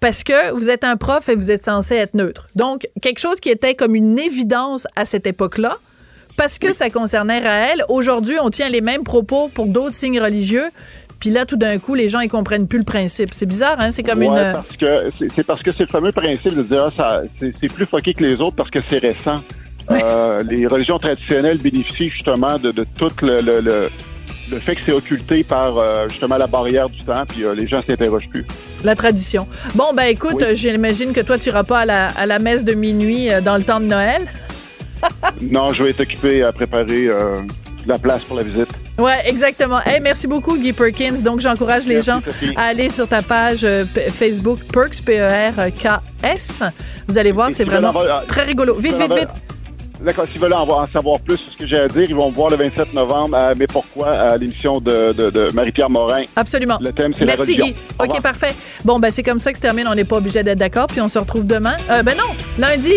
parce que vous êtes un prof et vous êtes censé être neutre. Donc, quelque chose qui était comme une évidence à cette époque-là, parce que ça concernait Raël. Aujourd'hui, on tient les mêmes propos pour d'autres signes religieux. Puis là, tout d'un coup, les gens, ils comprennent plus le principe. C'est bizarre, hein? C'est comme
Ouais,
une...
parce que c'est parce que c'est le fameux principe de dire ah, c'est plus foqué que les autres parce que c'est récent. Euh, les religions traditionnelles bénéficient justement de, de tout le, le, le, le fait que c'est occulté par euh, justement la barrière du temps, puis euh, les gens s'interrogent plus.
La tradition. Bon, ben écoute, euh, j'imagine que toi, tu iras pas à la, à la messe de minuit euh, dans le temps de Noël.
non, je vais être occupé à préparer euh, la place pour la visite.
Ouais, exactement. Hey, merci beaucoup, Guy Perkins. Donc, j'encourage les
Merci,
gens
Sophie.
à aller sur ta page euh, Facebook Perks, P-E-R-K-S. Vous allez voir, c'est vraiment
avoir-
très rigolo. Vite, vite, vite.
D'accord, s'ils veulent en, en savoir plus sur ce que j'ai à dire, ils vont me voir le 27 novembre à Mais pourquoi à l'émission de, de, de Marie-Pierre Morin.
Absolument.
Le thème, c'est la
Merci,
religion.
Guy.
Au
OK,
revoir.
parfait. Bon, ben c'est comme ça que se termine. On n'est pas obligé d'être d'accord. Puis on se retrouve demain. Euh, ben non, lundi.